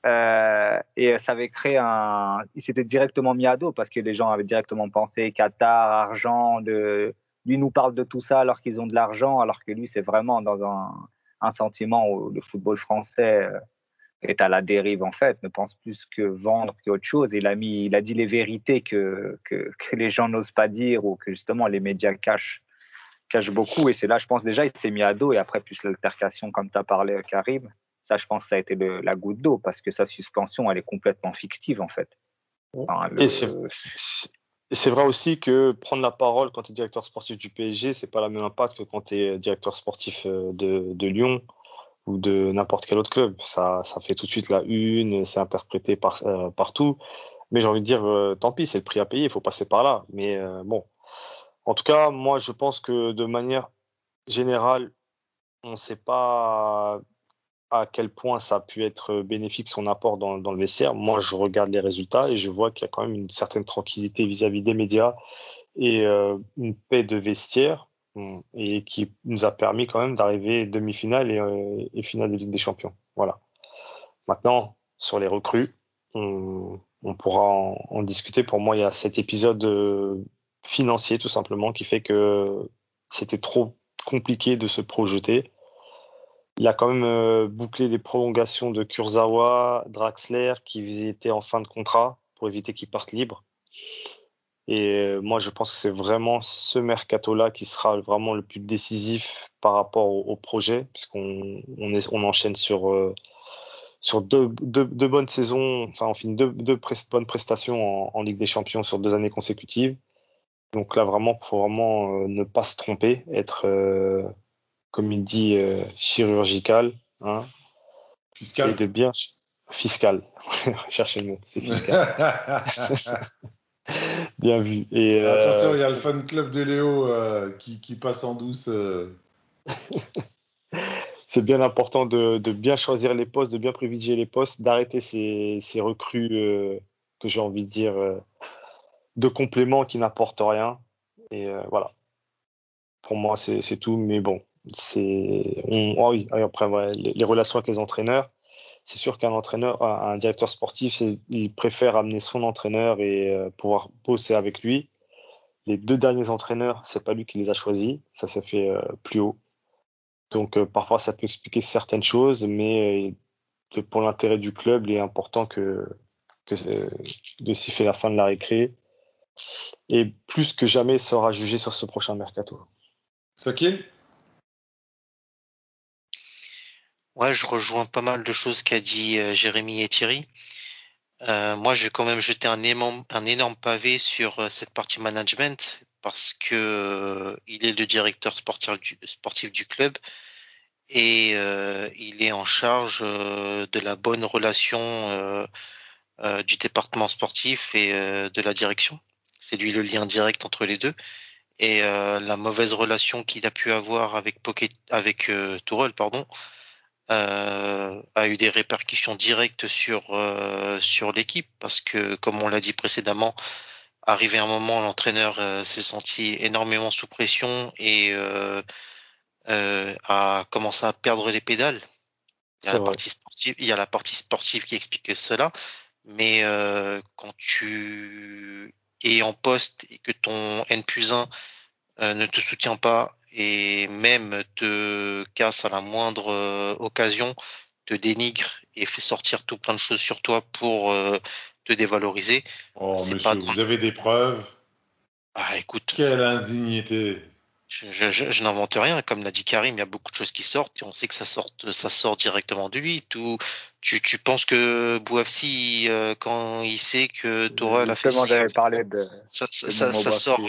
Euh, et ça avait créé un. Il s'était directement mis à dos parce que les gens avaient directement pensé Qatar, argent, de. Lui nous parle de tout ça alors qu'ils ont de l'argent, alors que lui, c'est vraiment dans un, un, sentiment où le football français euh, est à la dérive en fait, ne pense plus que vendre qu'autre chose. Il a, mis, il a dit les vérités que, que, que les gens n'osent pas dire ou que justement les médias cachent, cachent beaucoup. Et c'est là, je pense déjà, il s'est mis à dos et après, plus l'altercation, comme tu as parlé, Karim ça, je pense ça a été la goutte d'eau parce que sa suspension, elle est complètement fictive en fait. Et c'est vrai aussi que prendre la parole quand tu es directeur sportif du PSG, c'est pas la même impact que quand tu es directeur sportif euh, de, Lyon ou de n'importe quel autre club. Ça, ça fait tout de suite la une, c'est interprété par, euh, partout. Mais j'ai envie de dire, euh, tant pis, c'est le prix à payer, il faut passer par là. Mais bon, en tout cas, moi, je pense que de manière générale, on ne sait pas à quel point ça a pu être bénéfique son apport dans, le vestiaire. Moi, je regarde les résultats et je vois qu'il y a quand même une certaine tranquillité vis-à-vis des médias et euh, une paix de vestiaire hum, et qui nous a permis quand même d'arriver demi-finale et, euh, finale de Ligue des Champions. Voilà. Maintenant, sur les recrues, on, pourra en, discuter. Pour moi, il y a cet épisode euh, financier tout simplement qui fait que c'était trop compliqué de se projeter il a quand même euh, bouclé les prolongations de Kurzawa, Draxler, qui étaient en fin de contrat pour éviter qu'ils partent libres. Et euh, moi, je pense que c'est vraiment ce mercato-là qui sera vraiment le plus décisif par rapport au, projet, puisqu'on on, on enchaîne sur, euh, deux, bonnes saisons, enfin, on finit deux bonnes prestations en, Ligue des Champions sur deux années consécutives. Donc là, vraiment, il faut vraiment ne pas se tromper, être comme il dit, euh, chirurgical. Hein, fiscal. Et de bien. Fiscal. Cherchez le mot, c'est fiscal. bien vu. Et, euh, Attention, il y a le fan club de Léo euh, qui, qui, passe en douce. c'est bien important de, de, bien choisir les postes, de bien privilégier les postes, d'arrêter ces, ces, recrues que j'ai envie de dire de compléments qui n'apportent rien. Et voilà. Pour moi, c'est tout. Mais bon, c'est oh oui après les, relations avec les entraîneurs c'est sûr qu'un entraîneur un directeur sportif il préfère amener son entraîneur et euh, pouvoir bosser avec lui. Les deux derniers entraîneurs c'est pas lui qui les a choisis. Ça s'est fait euh, plus haut. Donc euh, parfois ça peut expliquer certaines choses mais pour l'intérêt du club il est important que, que de siffler la fin de la récré. Et plus que jamais sera jugé sur ce prochain mercato. Sakil Ouais, je rejoins pas mal de choses qu'a dit euh, Jérémy et Thierry. Euh, moi, je vais quand même jeter un énorme, pavé sur euh, cette partie management parce que il est le directeur sportif du, sportif du club et il est en charge de la bonne relation du département sportif et de la direction. C'est lui le lien direct entre les deux. Et la mauvaise relation qu'il a pu avoir avec Pocket, avec Tourelle, pardon, euh, a eu des répercussions directes sur euh, sur l'équipe parce que comme on l'a dit précédemment arrivé un moment l'entraîneur euh, s'est senti énormément sous pression et a commencé à perdre les pédales. Il y a la partie sportive il y a la partie sportive qui explique cela mais quand tu es en poste et que ton N plus 1 ne te soutient pas et même te casse à la moindre euh, occasion, te dénigre et fait sortir tout plein de choses sur toi pour euh, te dévaloriser. Oh, monsieur, vous avez des preuves? Ah, écoute. Quelle indignité je, je, n'invente rien, comme l'a dit Karim, il y a beaucoup de choses qui sortent et on sait que ça sort, ça sort directement de lui. Tout, tu, tu penses que Bouafsi, euh, quand il sait que Tourelle a fait parler de, ça, ça, ça, sort,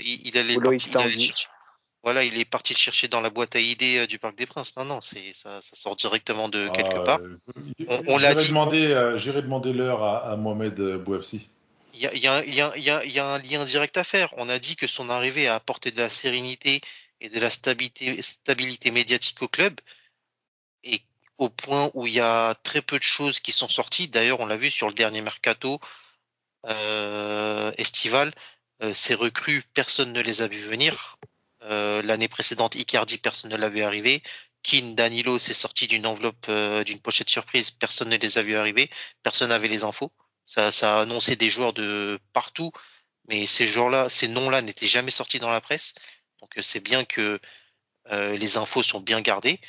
il, il, allait, il, voilà, il est parti le chercher dans la boîte à idées euh, du Parc des Princes. Non, non, c'est ça, ça, sort directement de quelque part. on, l'a dit. J'irai demander l'heure à, Mohamed euh, Bouafsi. Il y a, un lien direct à faire. On a dit que son arrivée a apporté de la sérénité et de la stabilité, médiatique au club. Et au point où il y a très peu de choses qui sont sorties. D'ailleurs, on l'a vu sur le dernier mercato euh, estival. Euh, ces recrues, personne ne les a vues venir. Euh, l'année précédente, Icardi, personne ne l'avait arrivé. Keane, Danilo, c'est sorti d'une enveloppe, d'une pochette surprise. Personne ne les a vus arriver. Personne n'avait les infos. Ça, ça a annoncé des joueurs de partout, mais ces joueurs-là, ces noms-là n'étaient jamais sortis dans la presse. Donc euh, c'est bien que euh, les infos sont bien gardées.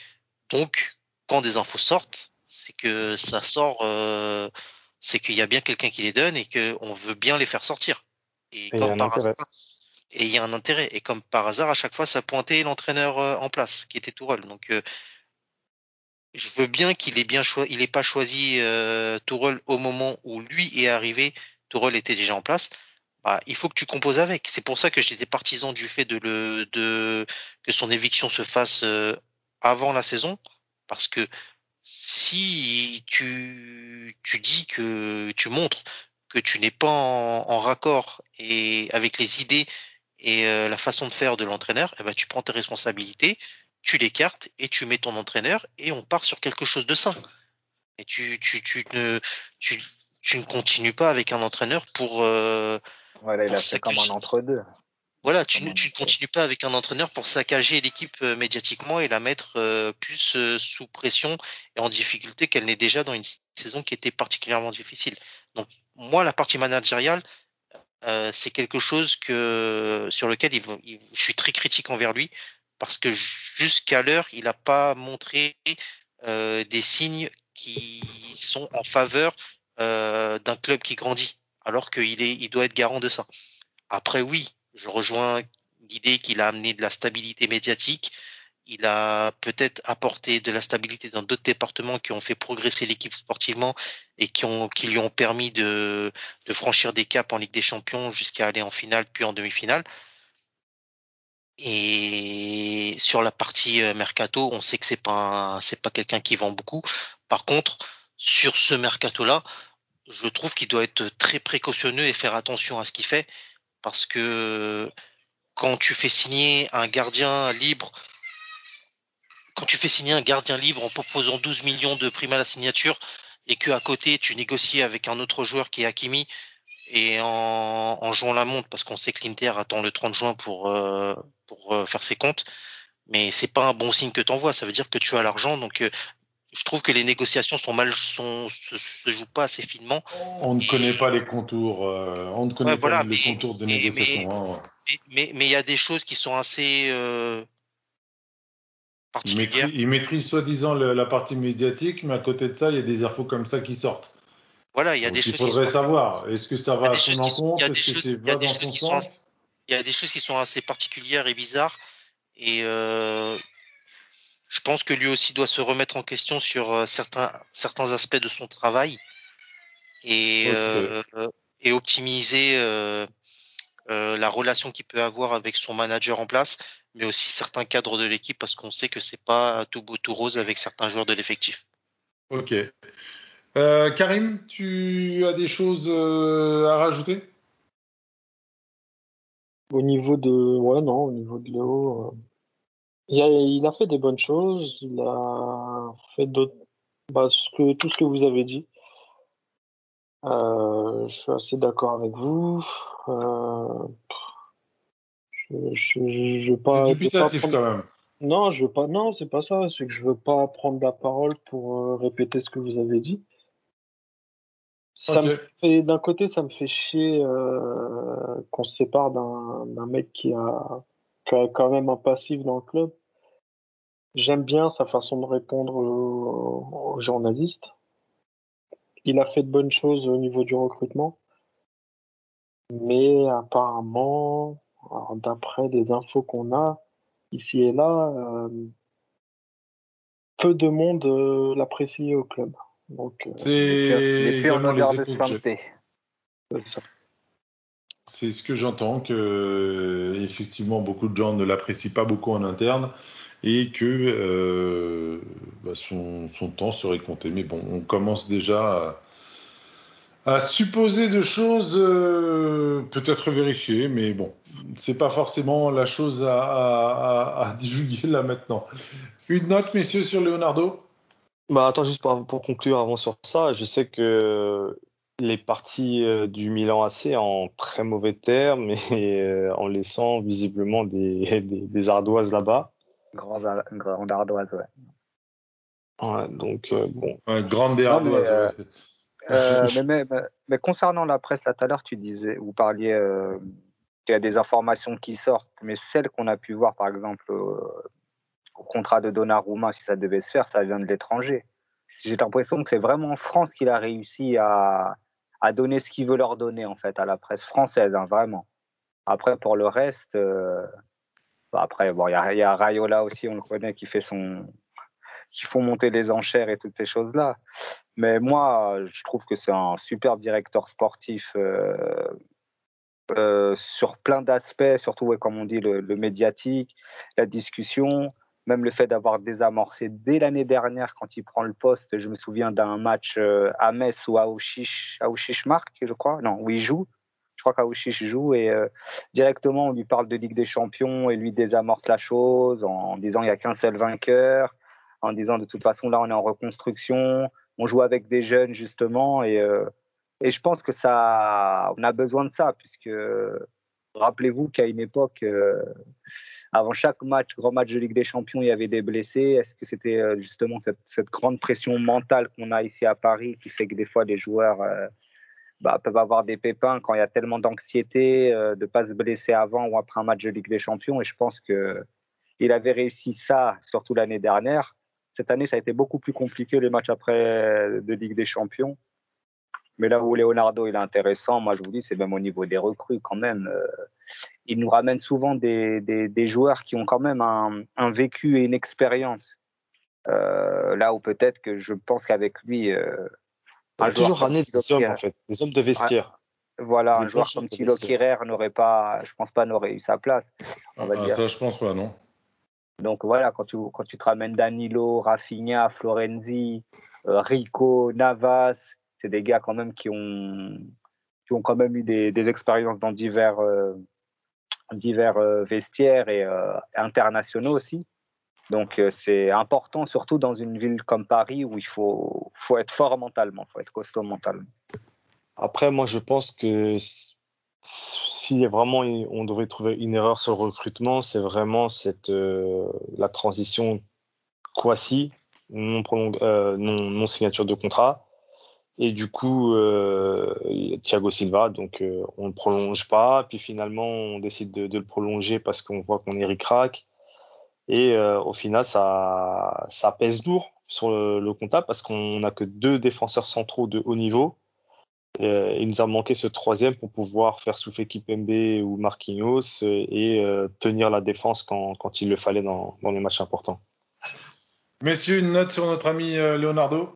Donc quand des infos sortent, c'est que ça sort, euh, c'est qu'il y a bien quelqu'un qui les donne et qu'on veut bien les faire sortir. Et, Et il y a comme un par intérêt. hasard, et il y a un intérêt. Et comme par hasard, à chaque fois, ça pointait l'entraîneur en place, qui était Tourelle. Donc, euh, je veux bien qu'il ait bien choisi, il ait pas choisi euh, Tourelle au moment où lui est arrivé. Tourelle était déjà en place. Bah, il faut que tu composes avec. C'est pour ça que j'étais partisan du fait de le, de que son éviction se fasse euh, avant la saison, parce que si tu, tu dis que tu montres que tu n'es pas en, en raccord et avec les idées et euh, la façon de faire de l'entraîneur, eh ben, tu prends tes responsabilités, tu l'écartes et tu mets ton entraîneur et on part sur quelque chose de sain. Et tu, tu, tu, ne, tu, tu ne continues pas avec un entraîneur pour... euh, Voilà, il a Pour fait comme un entre-deux. voilà, tu, ne- tu continues pas avec un entraîneur pour saccager l'équipe euh, médiatiquement et la mettre euh, plus euh, sous pression et en difficulté qu'elle n'est déjà dans une saison qui était particulièrement difficile. Donc moi, la partie managériale, c'est quelque chose que sur lequel il, va- il- je suis très critique envers lui parce que jusqu'à l'heure, il n'a pas montré euh, des signes qui sont en faveur euh, d'un club qui grandit, alors qu'il est, il doit être garant de ça. Après, oui, je rejoins l'idée qu'il a amené de la stabilité médiatique. Il a peut-être apporté de la stabilité dans d'autres départements qui ont fait progresser l'équipe sportivement et qui, ont, qui lui ont permis de, de franchir des caps en Ligue des Champions jusqu'à aller en finale puis en demi-finale. Et sur la partie euh, mercato, on sait que c'est pas c'est pas quelqu'un qui vend beaucoup. Par contre, sur ce mercato-là, je trouve qu'il doit être très précautionneux et faire attention à ce qu'il fait parce que quand tu fais signer un gardien libre, quand tu fais signer un gardien libre en proposant 12 millions de primes à la signature et que à côté tu négocies avec un autre joueur qui est Hakimi et en, en jouant la montre parce qu'on sait que l'Inter attend le 30 juin pour euh, pour euh, faire ses comptes, mais c'est pas un bon signe que t'envoies. Ça veut dire que tu as l'argent, donc euh, je trouve que les négociations sont mal, sont, se, se jouent pas assez finement. On ne connaît pas les contours. on ne connaît Ouais, pas voilà, les mais- contours des mais- négociations. hein. Mais il y a des choses qui sont assez Il particulières. maîtrise, il maîtrise soi-disant la partie médiatique, mais à côté de ça, il y a des infos comme ça qui sortent. Voilà, il y a Donc, des il choses. qui faudrait sont- savoir, est-ce que ça va à son qui encontre il y a des Est-ce que choses- c'est va dans son qui sont- sens? Il y a des choses qui sont assez particulières et bizarres. Et euh, je pense que lui aussi doit se remettre en question sur euh, certains, certains aspects de son travail et, euh, et optimiser euh, la relation qu'il peut avoir avec son manager en place, mais aussi certains cadres de l'équipe parce qu'on sait que c'est pas tout beau tout rose avec certains joueurs de l'effectif. Ok. Euh, Karim, tu as des choses euh, à rajouter? Au niveau de, ouais, non, au niveau de Léo, euh, il a, il a fait des bonnes choses. Il a fait d'autres, bah, que, tout ce que vous avez dit. Je suis assez d'accord avec vous. Je, je veux pas, dubitatif prendre- quand même. Non, je veux pas. Non, c'est pas ça. C'est que je veux pas prendre la parole pour répéter ce que vous avez dit. Ça me fait, d'un côté, ça me fait chier euh, qu'on se sépare d'un d'un mec qui a, qui a quand même un passif dans le club. J'aime bien sa façon de répondre aux, aux journalistes. Il a fait de bonnes choses au niveau du recrutement. Mais apparemment, d'après des infos qu'on a ici et là, euh, peu de monde euh, l'apprécie au club. Donc, euh, C'est également les santé. ce que j'entends, que euh, effectivement beaucoup de gens ne l'apprécient pas beaucoup en interne et que euh, bah, son, son temps serait compté. Mais bon, on commence déjà à, à supposer de choses euh, peut-être vérifiées, mais bon, c'est pas forcément la chose à, à divulguer là maintenant. Une note, messieurs, sur Leonardo? Bah attends, juste pour, pour conclure avant sur ça, je sais que les parties euh, du Milan AC en très mauvais termes et euh, en laissant visiblement des, des, des ardoises là-bas. Grande, grande ardoise, ouais. Ouais, donc, euh, bon. Ouais, grande Non, ardoise. mais, euh, ouais. Euh, mais, mais, mais- mais concernant la presse, là, tout à l'heure, tu disais, vous parliez euh, qu'il y a des informations qui sortent, mais celles qu'on a pu voir, par exemple, euh, contrat de Donnarumma, si ça devait se faire, ça vient de l'étranger. J'ai l'impression que c'est vraiment en France qu'il a réussi à, donner ce qu'il veut leur donner, en fait, à la presse française, hein, vraiment. Après, pour le reste, euh, bah, après, bon, il y a, il y a Rayola aussi, on le connaît, qui fait son, qui font monter les enchères et toutes ces choses-là. Mais moi, je trouve que c'est un super directeur sportif euh, euh, sur plein d'aspects, surtout, comme on dit, le médiatique, la discussion, même le fait d'avoir désamorcé dès l'année dernière, quand il prend le poste, je me souviens d'un match euh, à Metz ou à Auchiche marque, je crois, non, où il joue. Je crois qu'Aouchiche joue et euh, directement on lui parle de Ligue des Champions et lui désamorce la chose en, disant il n'y a qu'un seul vainqueur, en disant de toute façon là on est en reconstruction, on joue avec des jeunes justement et, euh, et je pense que ça on a besoin de ça puisque rappelez-vous qu'à une époque avant chaque match grand match de Ligue des Champions il y avait des blessés est-ce que c'était euh, justement cette, grande pression mentale qu'on a ici à Paris qui fait que des fois les joueurs euh, bah, peuvent avoir des pépins quand il y a tellement d'anxiété de ne pas se blesser avant ou après un match de Ligue des Champions? Et je pense que il avait réussi ça surtout l'année dernière cette année, ça a été beaucoup plus compliqué les matchs après de Ligue des Champions. Mais là où Leonardo il est intéressant, moi je vous dis, c'est même au niveau des recrues quand même. Euh, il nous ramène souvent des, des, des, joueurs qui ont quand même un, un vécu et une expérience. Euh, là où peut-être que je pense qu'avec lui, euh, un toujours ramener des hommes en fait, des hommes de vestiaire. Voilà, des un joueur comme Thilo Kirer n'aurait pas, je pense pas, n'aurait eu sa place. On va ah, dire. Ça, je pense pas, non. Donc voilà, quand tu, quand tu te ramènes Danilo, Rafinha, Florenzi, euh, Rico, Navas, c'est des gars quand même qui ont, qui ont quand même eu des, des expériences dans divers, euh, divers euh, vestiaires et internationaux aussi. Donc c'est important, surtout dans une ville comme Paris où il faut, faut être fort mentalement, il faut être costaud mentalement. Après, moi je pense que si vraiment on devrait trouver une erreur sur le recrutement, c'est vraiment cette euh, la transition Kwasi, non, euh, non, non, signature de contrat. Et du coup, euh, Thiago Silva, donc euh, on ne prolonge pas. Puis finalement, on décide de, le prolonger parce qu'on voit qu'on est ric-rac. Et euh, au final, ça, pèse lourd sur le, le comptable parce qu'on n'a que deux défenseurs centraux de haut niveau. Euh, il nous a manqué ce troisième pour pouvoir faire souffler Kipembe ou Marquinhos et tenir la défense quand, il le fallait dans, les matchs importants. Messieurs, une note sur notre ami Leonardo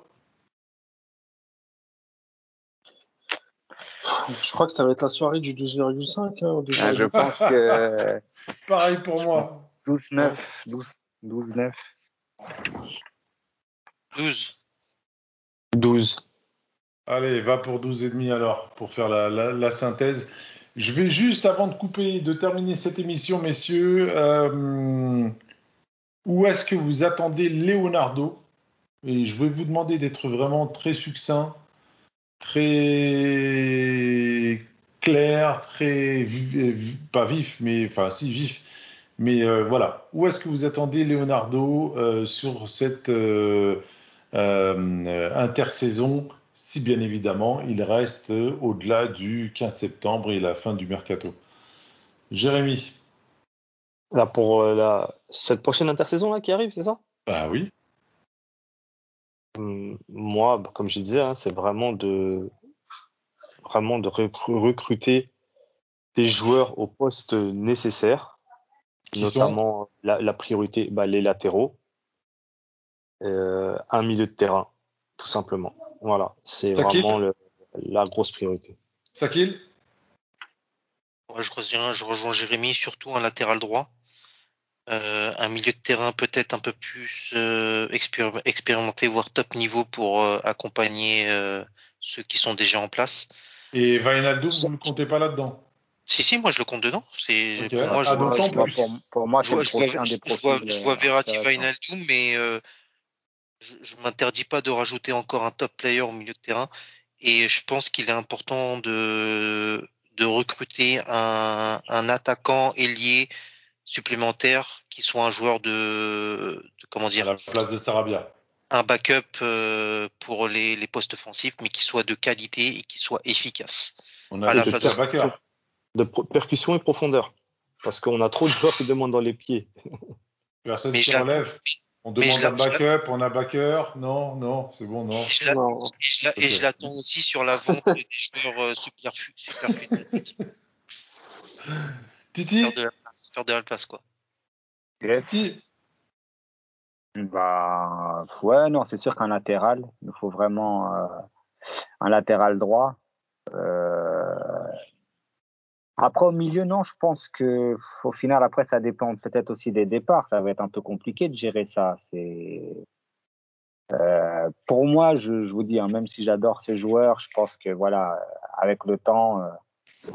Je crois que ça va être la soirée du 12,5. Hein, ah, je pense que. Pareil pour moi. 12-9. 12-9. 12. 12. Allez, va pour 12 et demi alors, pour faire la, la, la, synthèse. Je vais juste, avant de couper, de terminer cette émission, messieurs, euh, où est-ce que vous attendez Leonardo? Et je vais vous demander d'être vraiment très succinct, très clair, très vif, pas vif, mais enfin si vif. Mais euh, voilà, où est-ce que vous attendez Leonardo euh, sur cette euh, intersaison? Si bien évidemment il reste au-delà du 15 septembre et la fin du mercato. Jérémy. Là pour euh, la, cette prochaine intersaison là qui arrive, c'est ça? Bah oui. Moi, bah, comme je disais, hein, c'est vraiment de vraiment de recruter des joueurs au poste nécessaire, qui notamment la, la, priorité, bah, les latéraux, euh, un milieu de terrain, tout simplement. Voilà, c'est vraiment le, la grosse priorité. Sakil? Ouais, je, reviens, je rejoins Jérémy, surtout un latéral droit. Euh, un milieu de terrain peut-être un peu plus euh, expérim expérimenté, voire top niveau pour euh, accompagner euh, ceux qui sont déjà en place. Et Vainaldo, vous ne le comptez pas là-dedans? Si, si, moi je le compte dedans. C'est okay. pour moi, je, vois, je, vois, pour, pour, moi, je, vois, je, vois, je, vois, je vois Verratti, Vainaldo, mais euh, je, je m'interdis pas de rajouter encore un top player au milieu de terrain. Et je pense qu'il est important de, de recruter un, un attaquant ailier supplémentaire qui soit un joueur de, de comment À dire, la place de Sarabia. un backup euh, pour les, les postes offensifs, mais qui soit de qualité et qui soit efficace. On À a la place Pierre de-. De pro- percussion et profondeur. Parce qu'on a trop de joueurs qui demandent dans les pieds. Personne Mais qui je la- relève. On demande la- un backup, on a backer. Non, non, c'est bon, non. Et je la- la- l'attends aussi sur la vente des joueurs euh, de équipe. Titi, faire de la place, faire de la place quoi. Titi, Bah, ouais, non, c'est sûr qu'un latéral, il nous faut vraiment euh, un latéral droit. Euh, Après, au milieu, non, je pense que au final, après, ça dépend peut-être aussi des départs. Ça va être un peu compliqué de gérer ça. C'est euh, pour moi, je, vous dis, hein, même si j'adore ces joueurs, je pense que voilà, avec le temps,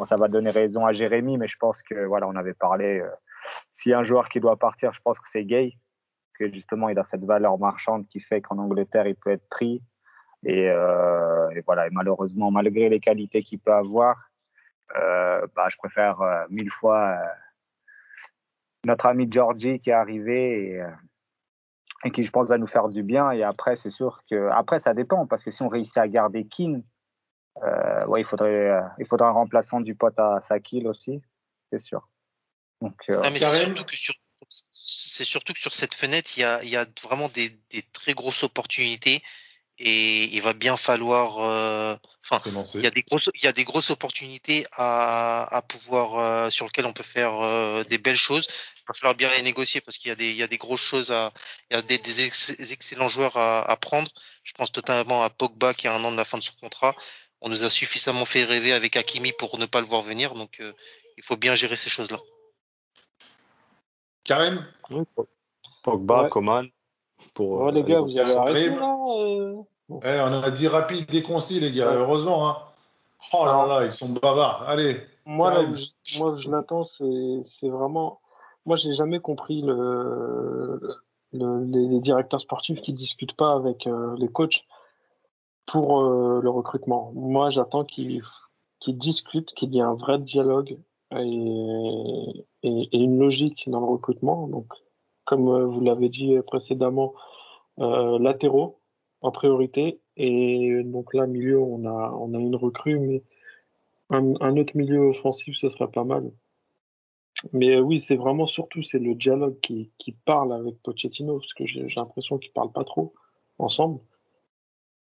ça va donner raison à Jérémy, mais je pense que voilà, on avait parlé. euh, a un joueur qui doit partir, je pense que c'est Gay que justement il a cette valeur marchande qui fait qu'en Angleterre il peut être pris et, euh, voilà malheureusement malgré les qualités qu'il peut avoir euh, bah, je préfère euh, mille fois notre ami Georgie qui est arrivé et, et qui je pense va nous faire du bien et après c'est sûr que après ça dépend parce que si on réussit à garder Keane euh, ouais il faudrait euh, il faudrait un remplaçant du pote à Sakil aussi c'est sûr donc euh, mais c'est surtout que sur c'est surtout que sur cette fenêtre, il y a, il y a vraiment des, des très grosses opportunités et il va bien falloir. euh, Enfin, il y a des grosses, il y a des grosses opportunités à, à pouvoir euh, sur lesquelles on peut faire euh, des belles choses. Il va falloir bien les négocier parce qu'il y a des, il y a des grosses choses à, il y a des, des ex- excellents joueurs à, à prendre. Je pense notamment à Pogba qui a un an de la fin de son contrat. On nous a suffisamment fait rêver avec Hakimi pour ne pas le voir venir, donc euh, il faut bien gérer ces choses-là. Karim, Pogba, Ouais. Coman. Pour, Ouais, euh, les gars, vous avez Karim. arrêté là euh eh, on a dit rapide et concis, les gars, Ouais. heureusement. Hein. Oh là Alors- là, ils sont bavards. Allez, Moi, là je, moi, je l'attends, c'est c'est vraiment. Moi, j'ai jamais compris le, le- les, les directeurs sportifs qui discutent pas avec euh, les coachs pour euh, le recrutement. Moi, j'attends qu'ils discutent, qu'il y ait un vrai dialogue et, une logique dans le recrutement. Donc, comme euh, vous l'avez dit précédemment, euh, latéraux en priorité. Et donc là, milieu, on a, une recrue, mais un, autre milieu offensif, ce serait pas mal. Mais oui, c'est vraiment surtout c'est le dialogue qui, qui parle avec Pochettino, parce que j'ai l'impression qu'ils parlent pas trop ensemble.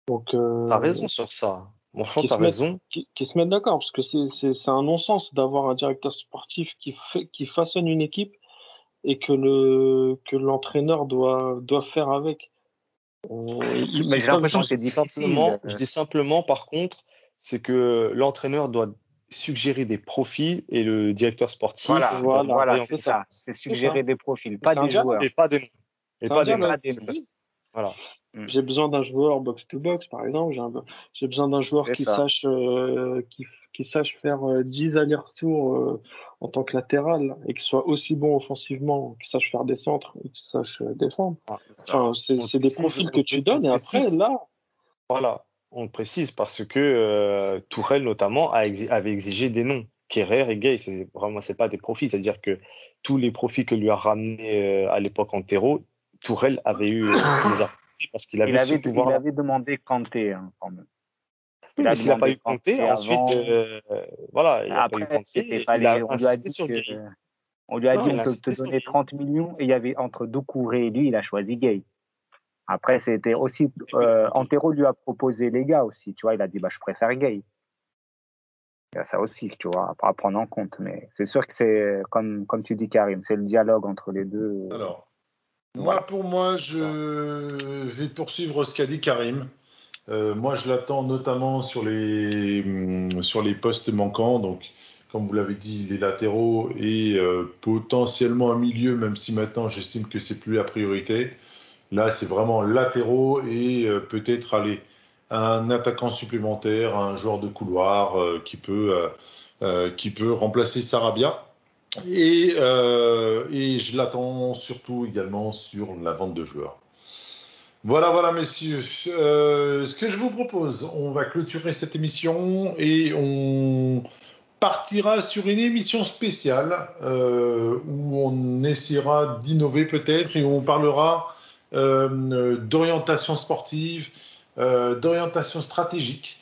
Donc, euh, T'as raison sur ça. Franchement, Qui t'as se met- raison. qui, qui se mettent d'accord, parce que c'est- c'est c'est un non-sens d'avoir un directeur sportif qui, fait, qui façonne une équipe et que le que l'entraîneur doit, doit faire avec. Euh, Mais j'ai l'impression que c'est difficile. Simplement, euh. je dis simplement, par contre, c'est que l'entraîneur doit suggérer des profils et le directeur sportif Voilà, doit voilà, voilà, c'est ça. C'est suggérer des profils, pas des joueurs. Et pas des noms. Et C'est pas des noms. dialogue. Voilà. J'ai besoin d'un joueur box-to-box, par exemple. J'ai un- J'ai besoin d'un joueur qui ça. sache, euh, qui, qui sache faire euh, 10 allers-retours euh, en tant que latéral et qui soit aussi bon offensivement, qui sache faire des centres et qui sache euh, défendre. Ah, c'est ça. Enfin, c'est On c'est des profils que tu donnes et après, là, Voilà, on le précise parce que euh, Tourelle notamment a exi- avait exigé des noms. Kerrer et Gay, c'est vraiment c'est pas des profils, c'est-à-dire que tous les profils que lui a ramené à l'époque Antero, Tourelle avait eu parce qu'il avait Il avait, pouvoir. il avait demandé Kanté, hein, quand même. Oui, mais s'il n'a pas eu Kanté, ensuite euh, voilà, il n'a pas eu Après, Kanté, il a on lui a dit sur que, Gay. on lui a Non, dit il on a peut insisté te donner Gay. 30 millions et il y avait entre Doucouré et lui, il a choisi Gay. Après, c'était aussi, euh, Antero lui a proposé les gars aussi, tu vois, il a dit, bah, je préfère Gay. Il y a ça aussi, tu vois, à prendre en compte. Mais c'est sûr que c'est, comme, comme tu dis, Karim, c'est le dialogue entre les deux. Alors, moi, pour moi, je vais poursuivre ce qu'a dit Karim. Euh, moi, je l'attends notamment sur les, hum, sur les postes manquants. Donc, comme vous l'avez dit, les latéraux et euh, potentiellement un milieu, même si maintenant j'estime que c'est plus la priorité. Là, c'est vraiment latéraux et euh, peut-être aller un attaquant supplémentaire, un joueur de couloir euh, qui, peut, euh, euh, qui peut remplacer Sarabia. Et, euh, et je l'attends surtout également sur la vente de joueurs. Voilà, voilà, messieurs. Euh, ce que je vous propose, on va clôturer cette émission et on, partira sur une émission spéciale euh, où on essaiera d'innover peut-être et où on parlera d'orientation sportive, d'orientation stratégique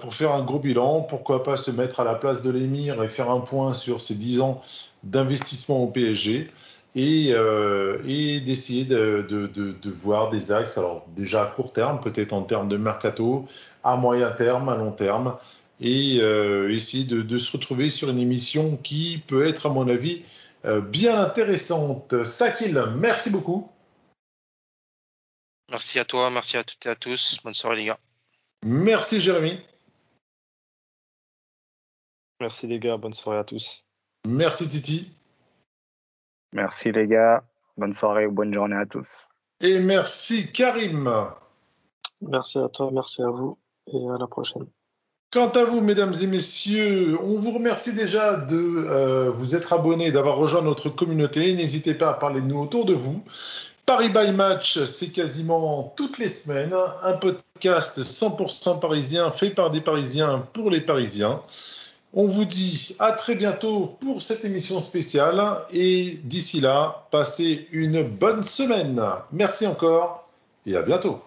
pour faire un gros bilan. Pourquoi pas se mettre à la place de l'émir et faire un point sur ces 10 ans d'investissement au PSG et, et d'essayer de, voir des axes, alors déjà à court terme, peut-être en termes de mercato, à moyen terme, à long terme, et euh, essayer de, de, se retrouver sur une émission qui peut être, à mon avis, euh, bien intéressante. Sakil, merci beaucoup. Merci à toi, merci à toutes et à tous. Bonne soirée, les gars. Merci, Jérémy. Merci, les gars. Bonne soirée à tous. Merci, Titi. Merci, les gars. Bonne soirée ou bonne journée à tous. Et merci, Karim. Merci à toi, merci à vous et à la prochaine. Quant à vous, mesdames et messieurs, on vous remercie déjà de euh, vous être abonnés, d'avoir rejoint notre communauté. N'hésitez pas à parler de nous autour de vous. Paris by Match, c'est quasiment toutes les semaines un podcast 100% parisien fait par des Parisiens pour les Parisiens. On vous dit à très bientôt pour cette émission spéciale et d'ici là, passez une bonne semaine. Merci encore et à bientôt.